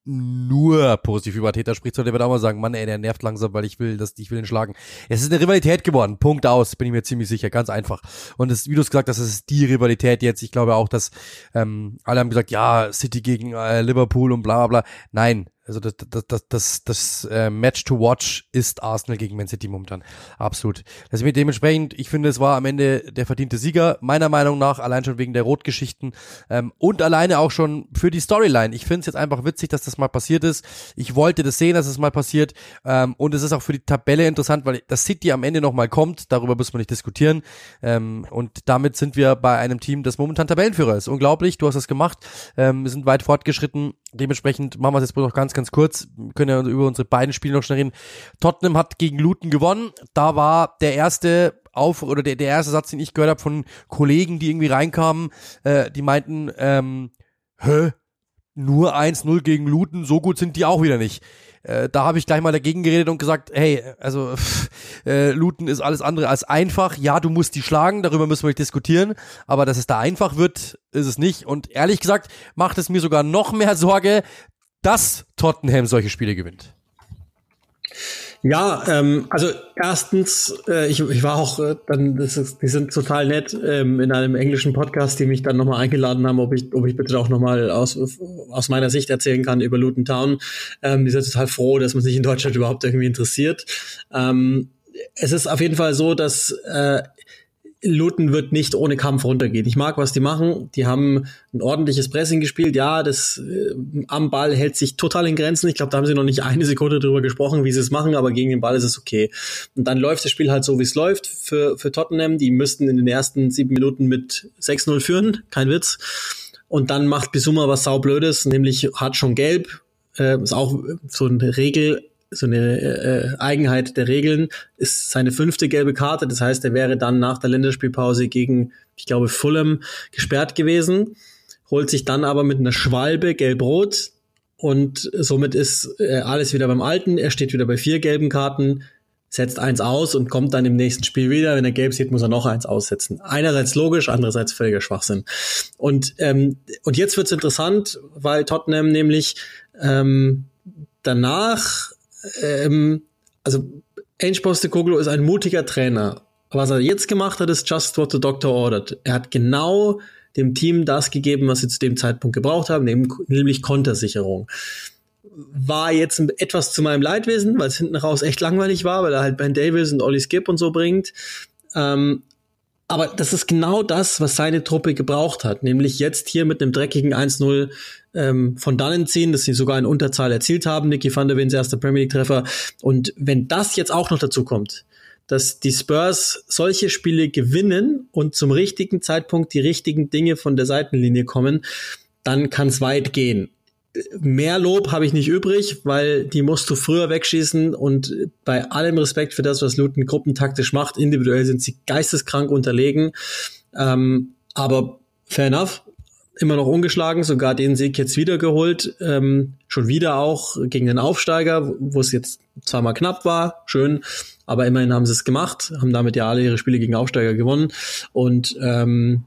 nur positiv über Täter spricht, sondern der wird auch mal sagen, Mann, ey, der nervt langsam, weil ich will, dass ich will ihn schlagen. Es ist eine Rivalität geworden. Punkt aus, bin ich mir ziemlich sicher, ganz einfach. Und das, wie du es gesagt hast, das ist die Rivalität jetzt. Ich glaube auch, dass ähm, alle haben gesagt, ja, City gegen äh, Liverpool und bla bla bla. Nein, also das, das, das, das, das äh, Match to watch ist Arsenal gegen Man City momentan. Absolut. Also dementsprechend, ich finde, es war am Ende der verdiente Sieger, meiner Meinung nach, allein schon wegen der Rotgeschichten ähm, und alleine auch schon für die Storyline. Ich finde es jetzt einfach witzig, dass das mal passiert ist. Ich wollte das sehen, dass es mal passiert ähm, und es ist auch für die Tabelle interessant, weil das City am Ende nochmal kommt, darüber müssen wir nicht diskutieren ähm, und damit sind wir bei einem Team, das momentan Tabellenführer ist. Unglaublich, du hast das gemacht, ähm, wir sind weit fortgeschritten, dementsprechend machen wir es jetzt noch ganz ganz kurz, wir können ja über unsere beiden Spiele noch schnell reden. Tottenham hat gegen Luton gewonnen. Da war der erste auf oder der, der erste Satz, den ich gehört habe von Kollegen, die irgendwie reinkamen, äh, die meinten, ähm, hä, nur 1-0 gegen Luton, so gut sind die auch wieder nicht. Äh, da habe ich gleich mal dagegen geredet und gesagt, hey, also äh, Luton ist alles andere als einfach. Ja, du musst die schlagen, darüber müssen wir nicht diskutieren, aber dass es da einfach wird, ist es nicht. Und ehrlich gesagt macht es mir sogar noch mehr Sorge, dass Tottenham solche Spiele gewinnt? Ja, ähm, also erstens, äh, ich, ich war auch äh, dann, das ist, die sind total nett ähm, in einem englischen Podcast, die mich dann nochmal eingeladen haben, ob ich, ob ich bitte auch nochmal aus, aus meiner Sicht erzählen kann über Luton Town. Ähm, die sind total froh, dass man sich in Deutschland überhaupt irgendwie interessiert. Ähm, es ist auf jeden Fall so, dass äh, Luton wird nicht ohne Kampf runtergehen. Ich mag, was die machen. Die haben ein ordentliches Pressing gespielt. Ja, das äh, am Ball hält sich total in Grenzen. Ich glaube, da haben sie noch nicht eine Sekunde drüber gesprochen, wie sie es machen, aber gegen den Ball ist es okay. Und dann läuft das Spiel halt so, wie es läuft für, für Tottenham. Die müssten in den ersten sieben Minuten mit 6-0 führen. Kein Witz. Und dann macht Bisuma was saublödes, nämlich hat schon gelb. Äh, ist auch so eine Regel so eine äh, Eigenheit der Regeln, ist seine fünfte gelbe Karte. Das heißt, er wäre dann nach der Länderspielpause gegen, ich glaube, Fulham gesperrt gewesen, holt sich dann aber mit einer Schwalbe gelb-rot und somit ist äh, alles wieder beim Alten. Er steht wieder bei vier gelben Karten, setzt eins aus und kommt dann im nächsten Spiel wieder. Wenn er gelb sieht, muss er noch eins aussetzen. Einerseits logisch, andererseits völliger Schwachsinn. Und, ähm, und jetzt wird's interessant, weil Tottenham nämlich ähm, danach ähm, also Ange Postecoglou ist ein mutiger Trainer. Was er jetzt gemacht hat, ist just what the doctor ordered. Er hat genau dem Team das gegeben, was sie zu dem Zeitpunkt gebraucht haben, nämlich Kontersicherung. War jetzt etwas zu meinem Leidwesen, weil es hinten raus echt langweilig war, weil er halt Ben Davis und Ollie Skip und so bringt. Ähm, aber das ist genau das, was seine Truppe gebraucht hat. Nämlich jetzt hier mit einem dreckigen 1-0 ähm, von dannen ziehen, dass sie sogar in Unterzahl erzielt haben. Nicky van der Wins erster Premier League-Treffer. Und wenn das jetzt auch noch dazu kommt, dass die Spurs solche Spiele gewinnen und zum richtigen Zeitpunkt die richtigen Dinge von der Seitenlinie kommen, dann kann es weit gehen mehr Lob habe ich nicht übrig, weil die musst du früher wegschießen und bei allem Respekt für das, was Luton gruppentaktisch macht, individuell sind sie geisteskrank unterlegen. Ähm, aber fair enough, immer noch ungeschlagen, sogar den Sieg jetzt wieder geholt, ähm, schon wieder auch gegen den Aufsteiger, wo es jetzt zweimal knapp war, schön, aber immerhin haben sie es gemacht, haben damit ja alle ihre Spiele gegen Aufsteiger gewonnen und ähm,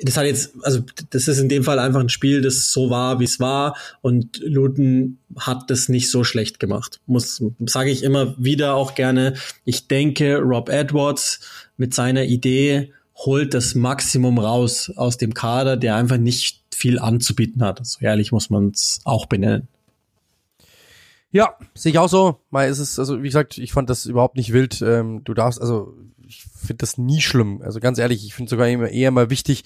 das hat jetzt, also das ist in dem Fall einfach ein Spiel, das so war, wie es war. Und Luton hat das nicht so schlecht gemacht. Muss, sage ich immer wieder auch gerne. Ich denke, Rob Edwards mit seiner Idee holt das Maximum raus aus dem Kader, der einfach nicht viel anzubieten hat. So ehrlich muss man es auch benennen. Ja, sehe ich auch so. Mal ist es, also wie gesagt, ich fand das überhaupt nicht wild. Ähm, du darfst, also ich finde das nie schlimm. Also ganz ehrlich, ich finde sogar eher, mal wichtig,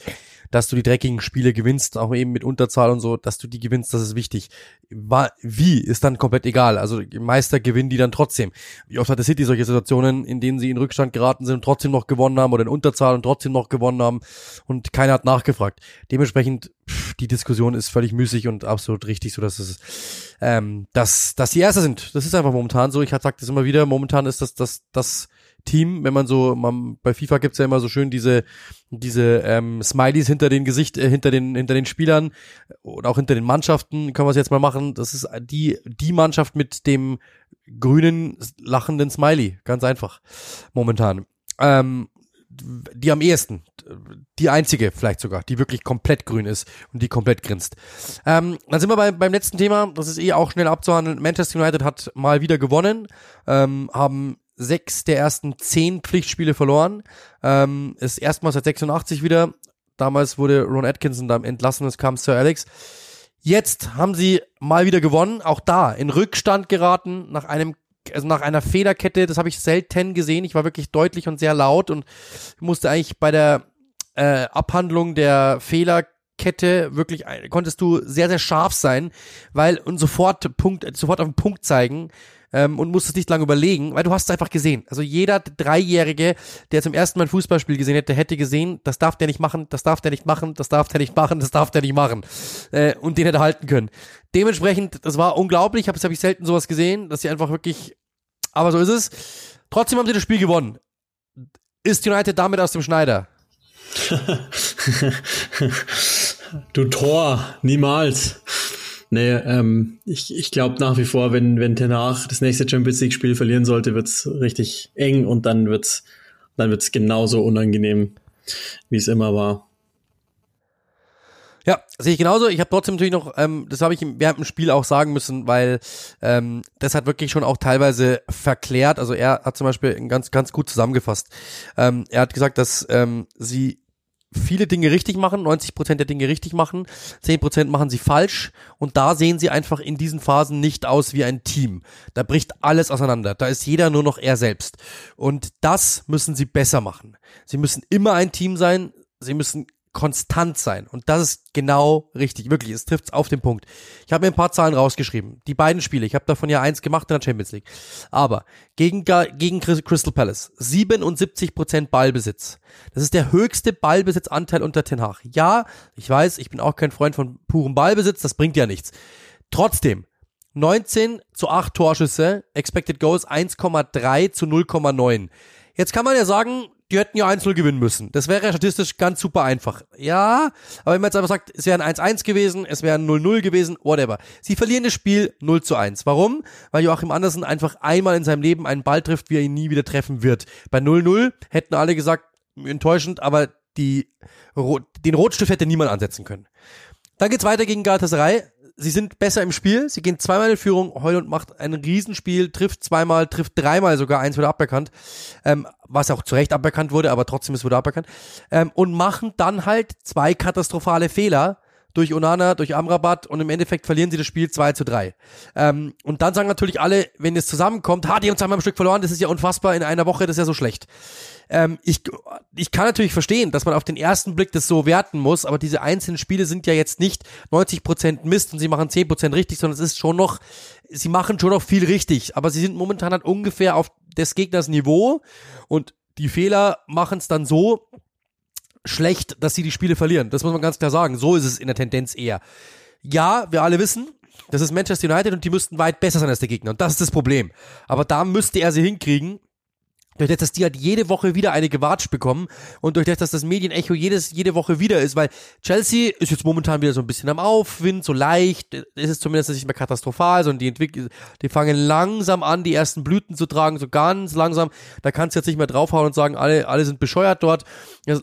dass du die dreckigen Spiele gewinnst, auch eben mit Unterzahl und so, dass du die gewinnst, das ist wichtig. Wie ist dann komplett egal. Also Meister gewinnen die dann trotzdem. Wie oft hatte City solche Situationen, in denen sie in Rückstand geraten sind und trotzdem noch gewonnen haben oder in Unterzahl und trotzdem noch gewonnen haben und keiner hat nachgefragt. Dementsprechend pff, die Diskussion ist völlig müßig und absolut richtig, so dass es ähm, dass dass die Erste sind. Das ist einfach momentan so. Ich sage das immer wieder. Momentan ist das das das Team, wenn man so, man, bei FIFA gibt's ja immer so schön diese, diese ähm, Smileys hinter den Gesicht, äh, hinter den, hinter den Spielern oder auch hinter den Mannschaften, können wir es jetzt mal machen. Das ist die, die Mannschaft mit dem grünen, lachenden Smiley. Ganz einfach. Momentan. Ähm, die am ehesten, die einzige vielleicht sogar, die wirklich komplett grün ist und die komplett grinst. Ähm, dann sind wir bei, beim letzten Thema, das ist eh auch schnell abzuhandeln. Manchester United hat mal wieder gewonnen, ähm, haben sechs der ersten zehn Pflichtspiele verloren. Ähm, ist erstmals seit 86 wieder. Damals wurde Ron Atkinson dann entlassen, es kam Sir Alex. Jetzt haben sie mal wieder gewonnen, auch da in Rückstand geraten nach einem also nach einer Fehlerkette, das habe ich selten gesehen. Ich war wirklich deutlich und sehr laut und musste eigentlich bei der äh, Abhandlung der Fehlerkette wirklich konntest du sehr sehr scharf sein, weil und sofort Punkt sofort auf den Punkt zeigen, ähm, und musstest nicht lange überlegen, weil du hast es einfach gesehen. Also jeder Dreijährige, der zum ersten Mal ein Fußballspiel gesehen hätte, hätte gesehen, das darf der nicht machen, das darf der nicht machen, das darf der nicht machen, das darf der nicht machen. Äh, und den hätte halten können. Dementsprechend, das war unglaublich, habe ich selten sowas gesehen, dass sie einfach wirklich, aber so ist es. Trotzdem haben sie das Spiel gewonnen. Ist United damit aus dem Schneider? du Tor, niemals. Nee, ähm, ich, ich glaube nach wie vor, wenn, wenn Tenach das nächste Champions League-Spiel verlieren sollte, wird's richtig eng und dann wird's dann wird's genauso unangenehm, wie es immer war. Ja, sehe ich genauso. Ich habe trotzdem natürlich noch, ähm, das habe ich während dem Spiel auch sagen müssen, weil ähm, das hat wirklich schon auch teilweise verklärt. Also er hat zum Beispiel ganz, ganz gut zusammengefasst. Ähm, er hat gesagt, dass ähm, sie viele Dinge richtig machen, 90 Prozent der Dinge richtig machen, 10 Prozent machen sie falsch und da sehen sie einfach in diesen Phasen nicht aus wie ein Team. Da bricht alles auseinander. Da ist jeder nur noch er selbst. Und das müssen sie besser machen. Sie müssen immer ein Team sein. Sie müssen konstant sein. Und das ist genau richtig. Wirklich, es trifft auf den Punkt. Ich habe mir ein paar Zahlen rausgeschrieben. Die beiden Spiele, ich habe davon ja eins gemacht in der Champions League. Aber gegen, gegen Crystal Palace, 77% Ballbesitz. Das ist der höchste Ballbesitzanteil unter Ten Hag. Ja, ich weiß, ich bin auch kein Freund von purem Ballbesitz, das bringt ja nichts. Trotzdem, 19 zu 8 Torschüsse, Expected Goals 1,3 zu 0,9. Jetzt kann man ja sagen, die hätten ja 1-0 gewinnen müssen. Das wäre statistisch ganz super einfach. Ja, aber wenn man jetzt einfach sagt, es wäre ein 1-1 gewesen, es wäre ein 0-0 gewesen, whatever. Sie verlieren das Spiel 0 zu 1. Warum? Weil Joachim Andersen einfach einmal in seinem Leben einen Ball trifft, wie er ihn nie wieder treffen wird. Bei 0-0 hätten alle gesagt, enttäuschend, aber die, den Rotstift hätte niemand ansetzen können. Dann geht's weiter gegen Galatasaray sie sind besser im Spiel, sie gehen zweimal in Führung, Heuland macht ein Riesenspiel, trifft zweimal, trifft dreimal sogar, eins wurde aberkannt, ähm, was auch zu Recht aberkannt wurde, aber trotzdem ist wurde aberkannt, ähm, und machen dann halt zwei katastrophale Fehler, durch Onana, durch Amrabat und im Endeffekt verlieren sie das Spiel 2 zu 3. Ähm, und dann sagen natürlich alle, wenn es zusammenkommt, ha, die haben zweimal ein Stück verloren, das ist ja unfassbar in einer Woche, das ist ja so schlecht. Ähm, ich, ich kann natürlich verstehen, dass man auf den ersten Blick das so werten muss, aber diese einzelnen Spiele sind ja jetzt nicht 90% Mist und sie machen 10% richtig, sondern es ist schon noch, sie machen schon noch viel richtig, aber sie sind momentan halt ungefähr auf des Gegners Niveau und die Fehler machen es dann so, schlecht, dass sie die Spiele verlieren. Das muss man ganz klar sagen. So ist es in der Tendenz eher. Ja, wir alle wissen, das ist Manchester United und die müssten weit besser sein als der Gegner. Und das ist das Problem. Aber da müsste er sie hinkriegen. Durch das, dass die halt jede Woche wieder eine gewatscht bekommen und durch das, dass das Medienecho jedes, jede Woche wieder ist, weil Chelsea ist jetzt momentan wieder so ein bisschen am Aufwind, so leicht, ist es zumindest nicht mehr katastrophal, sondern die entwickeln, die fangen langsam an, die ersten Blüten zu tragen, so ganz langsam. Da kannst du jetzt nicht mehr draufhauen und sagen, alle, alle sind bescheuert dort.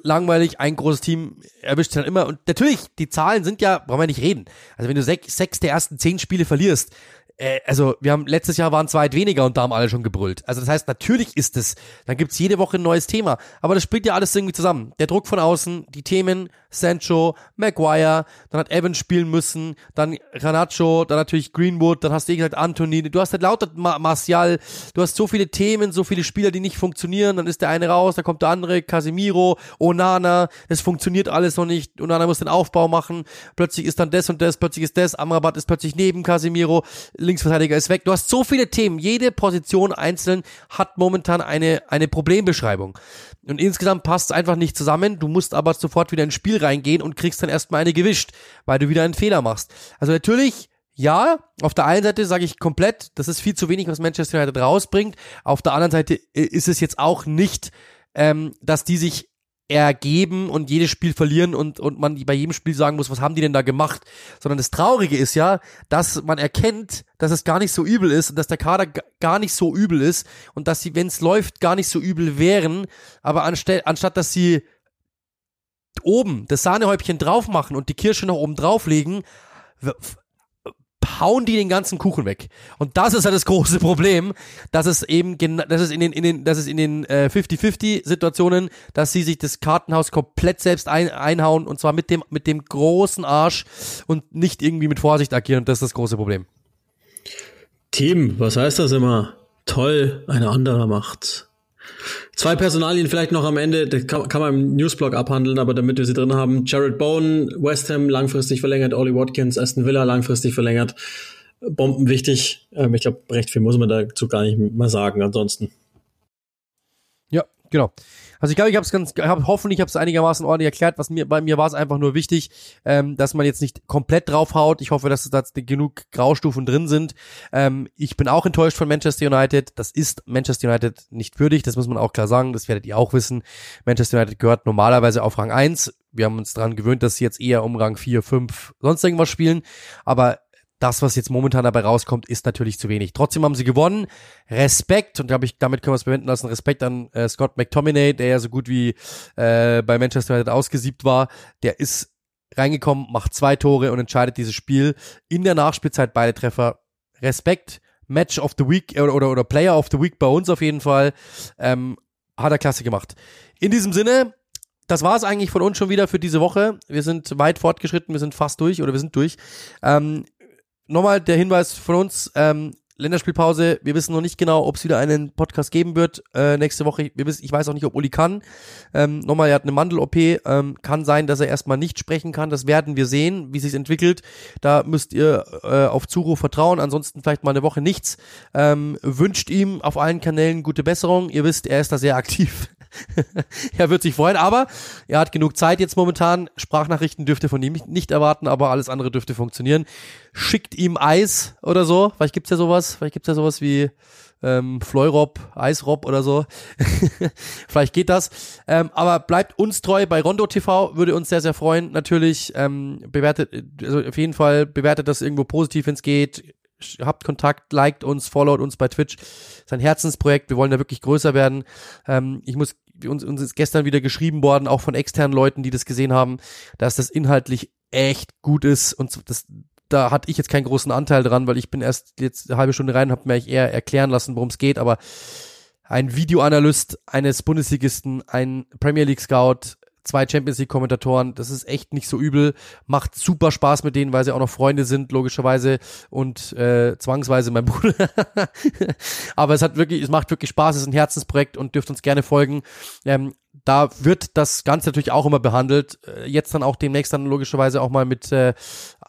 Langweilig, ein großes Team erwischt dann immer. Und natürlich, die Zahlen sind ja, brauchen wir nicht reden. Also wenn du sechs, sechs der ersten zehn Spiele verlierst, äh, also wir haben letztes Jahr waren zwei weniger und da haben alle schon gebrüllt. Also das heißt, natürlich ist es, dann gibt's jede Woche ein neues Thema. Aber das spielt ja alles irgendwie zusammen. Der Druck von außen, die Themen, Sancho, Maguire, dann hat Evans spielen müssen, dann Granacho, dann natürlich Greenwood, dann hast du gesagt Anthony, du hast halt lauter Ma Martial, du hast so viele Themen, so viele Spieler, die nicht funktionieren, dann ist der eine raus, dann kommt der andere, Casemiro, Onana, es funktioniert alles noch nicht, Onana muss den Aufbau machen, plötzlich ist dann das und das, plötzlich ist das, Amrabat ist plötzlich neben Casemiro, Linksverteidiger ist weg, du hast so viele Themen, jede Position einzeln hat momentan eine, eine Problembeschreibung. Und insgesamt passt es einfach nicht zusammen. Du musst aber sofort wieder ins Spiel reingehen und kriegst dann erstmal eine gewischt, weil du wieder einen Fehler machst. Also natürlich, ja, auf der einen Seite sage ich komplett, das ist viel zu wenig, was Manchester United rausbringt. Auf der anderen Seite ist es jetzt auch nicht, ähm, dass die sich ergeben und jedes Spiel verlieren und, und man bei jedem Spiel sagen muss, was haben die denn da gemacht? Sondern das Traurige ist ja, dass man erkennt, dass es gar nicht so übel ist und dass der Kader gar nicht so übel ist und dass sie, wenn es läuft, gar nicht so übel wären, aber anstatt, anstatt dass sie oben das Sahnehäubchen drauf machen und die Kirsche noch oben drauflegen, hauen die den ganzen Kuchen weg. Und das ist ja das große Problem, dass es eben, dass es in den, in den, dass es in den äh, 50-50 Situationen, dass sie sich das Kartenhaus komplett selbst ein, einhauen und zwar mit dem, mit dem großen Arsch und nicht irgendwie mit Vorsicht agieren. Und das ist das große Problem. Team, was heißt das immer? Toll, eine andere macht's. Zwei Personalien vielleicht noch am Ende, das kann, kann man im Newsblog abhandeln, aber damit wir sie drin haben. Jared Bowen, West Ham langfristig verlängert, Ollie Watkins, Aston Villa langfristig verlängert. Bomben wichtig. Ähm, ich glaube, recht viel muss man dazu gar nicht mal sagen ansonsten. Ja, genau. Also ich glaube, ich habe es ganz, hab, hoffentlich habe es einigermaßen ordentlich erklärt. Was mir bei mir war es einfach nur wichtig, ähm, dass man jetzt nicht komplett draufhaut. Ich hoffe, dass da genug Graustufen drin sind. Ähm, ich bin auch enttäuscht von Manchester United. Das ist Manchester United nicht würdig. Das muss man auch klar sagen. Das werdet ihr auch wissen. Manchester United gehört normalerweise auf Rang 1. Wir haben uns daran gewöhnt, dass sie jetzt eher um Rang 4, 5, sonst irgendwas spielen. Aber das, was jetzt momentan dabei rauskommt, ist natürlich zu wenig. Trotzdem haben sie gewonnen. Respekt, und ich, damit können wir es bewenden lassen, Respekt an äh, Scott McTominay, der ja so gut wie äh, bei Manchester United ausgesiebt war. Der ist reingekommen, macht zwei Tore und entscheidet dieses Spiel. In der Nachspielzeit beide Treffer. Respekt. Match of the Week oder, oder, oder Player of the Week bei uns auf jeden Fall. Ähm, hat er klasse gemacht. In diesem Sinne, das war es eigentlich von uns schon wieder für diese Woche. Wir sind weit fortgeschritten, wir sind fast durch oder wir sind durch. Ähm, nochmal der Hinweis von uns, ähm, Länderspielpause. Wir wissen noch nicht genau, ob es wieder einen Podcast geben wird äh, nächste Woche. Wir wissen, ich weiß auch nicht, ob Uli kann. Ähm, nochmal, er hat eine Mandel-OP. Ähm, kann sein, dass er erstmal nicht sprechen kann. Das werden wir sehen, wie sich entwickelt. Da müsst ihr äh, auf Zuruf vertrauen. Ansonsten vielleicht mal eine Woche nichts. Ähm, wünscht ihm auf allen Kanälen gute Besserung. Ihr wisst, er ist da sehr aktiv. er wird sich freuen, aber er hat genug Zeit jetzt momentan. Sprachnachrichten dürfte von ihm nicht erwarten, aber alles andere dürfte funktionieren. Schickt ihm Eis oder so. Vielleicht gibt's ja sowas. Vielleicht gibt's ja sowas wie ähm, Fleurop, Eisrob oder so. Vielleicht geht das. Ähm, aber bleibt uns treu bei Rondo TV, würde uns sehr, sehr freuen. Natürlich ähm, bewertet, also auf jeden Fall bewertet das irgendwo positiv, wenn es geht habt Kontakt, liked uns, followt uns bei Twitch. Das ist ein Herzensprojekt. Wir wollen da wirklich größer werden. Ähm, ich muss, uns, uns ist gestern wieder geschrieben worden, auch von externen Leuten, die das gesehen haben, dass das inhaltlich echt gut ist und das, da hatte ich jetzt keinen großen Anteil dran, weil ich bin erst jetzt eine halbe Stunde rein und habe mir eher erklären lassen, worum es geht, aber ein Videoanalyst eines Bundesligisten, ein Premier League Scout, zwei Champions League Kommentatoren, das ist echt nicht so übel, macht super Spaß mit denen, weil sie auch noch Freunde sind, logischerweise und äh, zwangsweise mein Bruder. Aber es hat wirklich, es macht wirklich Spaß, es ist ein Herzensprojekt und dürft uns gerne folgen. Ähm, da wird das Ganze natürlich auch immer behandelt. Äh, jetzt dann auch demnächst dann logischerweise auch mal mit äh,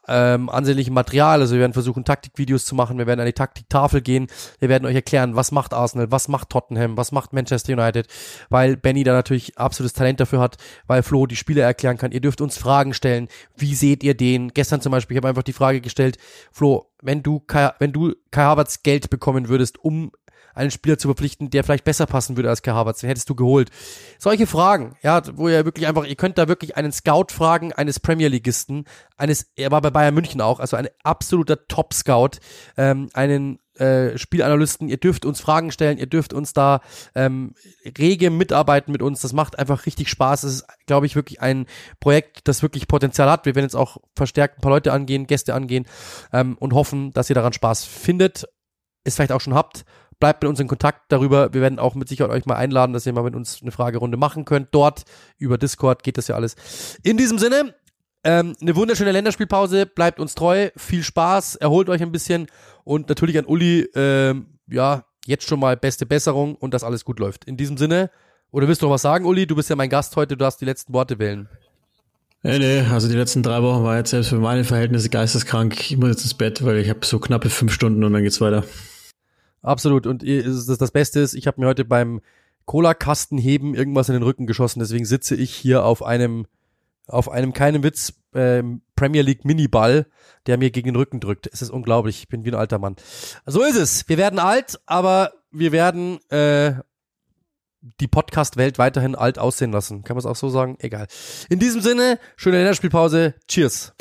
ähm, ansehnlichem Material. Also wir werden versuchen, Taktikvideos zu machen. Wir werden an die Taktiktafel gehen. Wir werden euch erklären, was macht Arsenal, was macht Tottenham, was macht Manchester United, weil Benny da natürlich absolutes Talent dafür hat, weil Flo die Spiele erklären kann. Ihr dürft uns Fragen stellen. Wie seht ihr den? Gestern zum Beispiel, ich habe einfach die Frage gestellt, Flo, wenn du Kai, wenn du Kai Havertz Geld bekommen würdest, um einen Spieler zu verpflichten, der vielleicht besser passen würde als Kai Havertz, den hättest du geholt. Solche Fragen, ja, wo ihr wirklich einfach, ihr könnt da wirklich einen Scout fragen, eines Premier Leagueisten, eines, er war bei Bayern München auch, also ein absoluter Top-Scout, ähm, einen äh, Spielanalysten, ihr dürft uns Fragen stellen, ihr dürft uns da ähm, rege mitarbeiten mit uns. Das macht einfach richtig Spaß. Es ist, glaube ich, wirklich ein Projekt, das wirklich Potenzial hat. Wir werden jetzt auch verstärkt ein paar Leute angehen, Gäste angehen ähm, und hoffen, dass ihr daran Spaß findet, es vielleicht auch schon habt bleibt mit uns in Kontakt darüber. Wir werden auch mit Sicherheit euch mal einladen, dass ihr mal mit uns eine Fragerunde machen könnt. Dort über Discord geht das ja alles. In diesem Sinne, ähm, eine wunderschöne Länderspielpause. Bleibt uns treu. Viel Spaß. Erholt euch ein bisschen. Und natürlich an Uli, ähm, ja, jetzt schon mal beste Besserung und dass alles gut läuft. In diesem Sinne, oder willst du noch was sagen, Uli? Du bist ja mein Gast heute. Du hast die letzten Worte wählen. Nee, nee, also die letzten drei Wochen war jetzt selbst für meine Verhältnisse geisteskrank. Ich muss jetzt ins Bett, weil ich habe so knappe fünf Stunden und dann geht's weiter. Absolut. Und das, Beste ist, ich habe mir heute beim Cola-Kastenheben irgendwas in den Rücken geschossen. Deswegen sitze ich hier auf einem, auf einem, keinem Witz, ähm, Premier League Miniball, der mir gegen den Rücken drückt. Es ist unglaublich. Ich bin wie ein alter Mann. So ist es. Wir werden alt, aber wir werden äh, die Podcast-Welt weiterhin alt aussehen lassen. Kann man es auch so sagen? Egal. In diesem Sinne, schöne Länderspielpause. Cheers.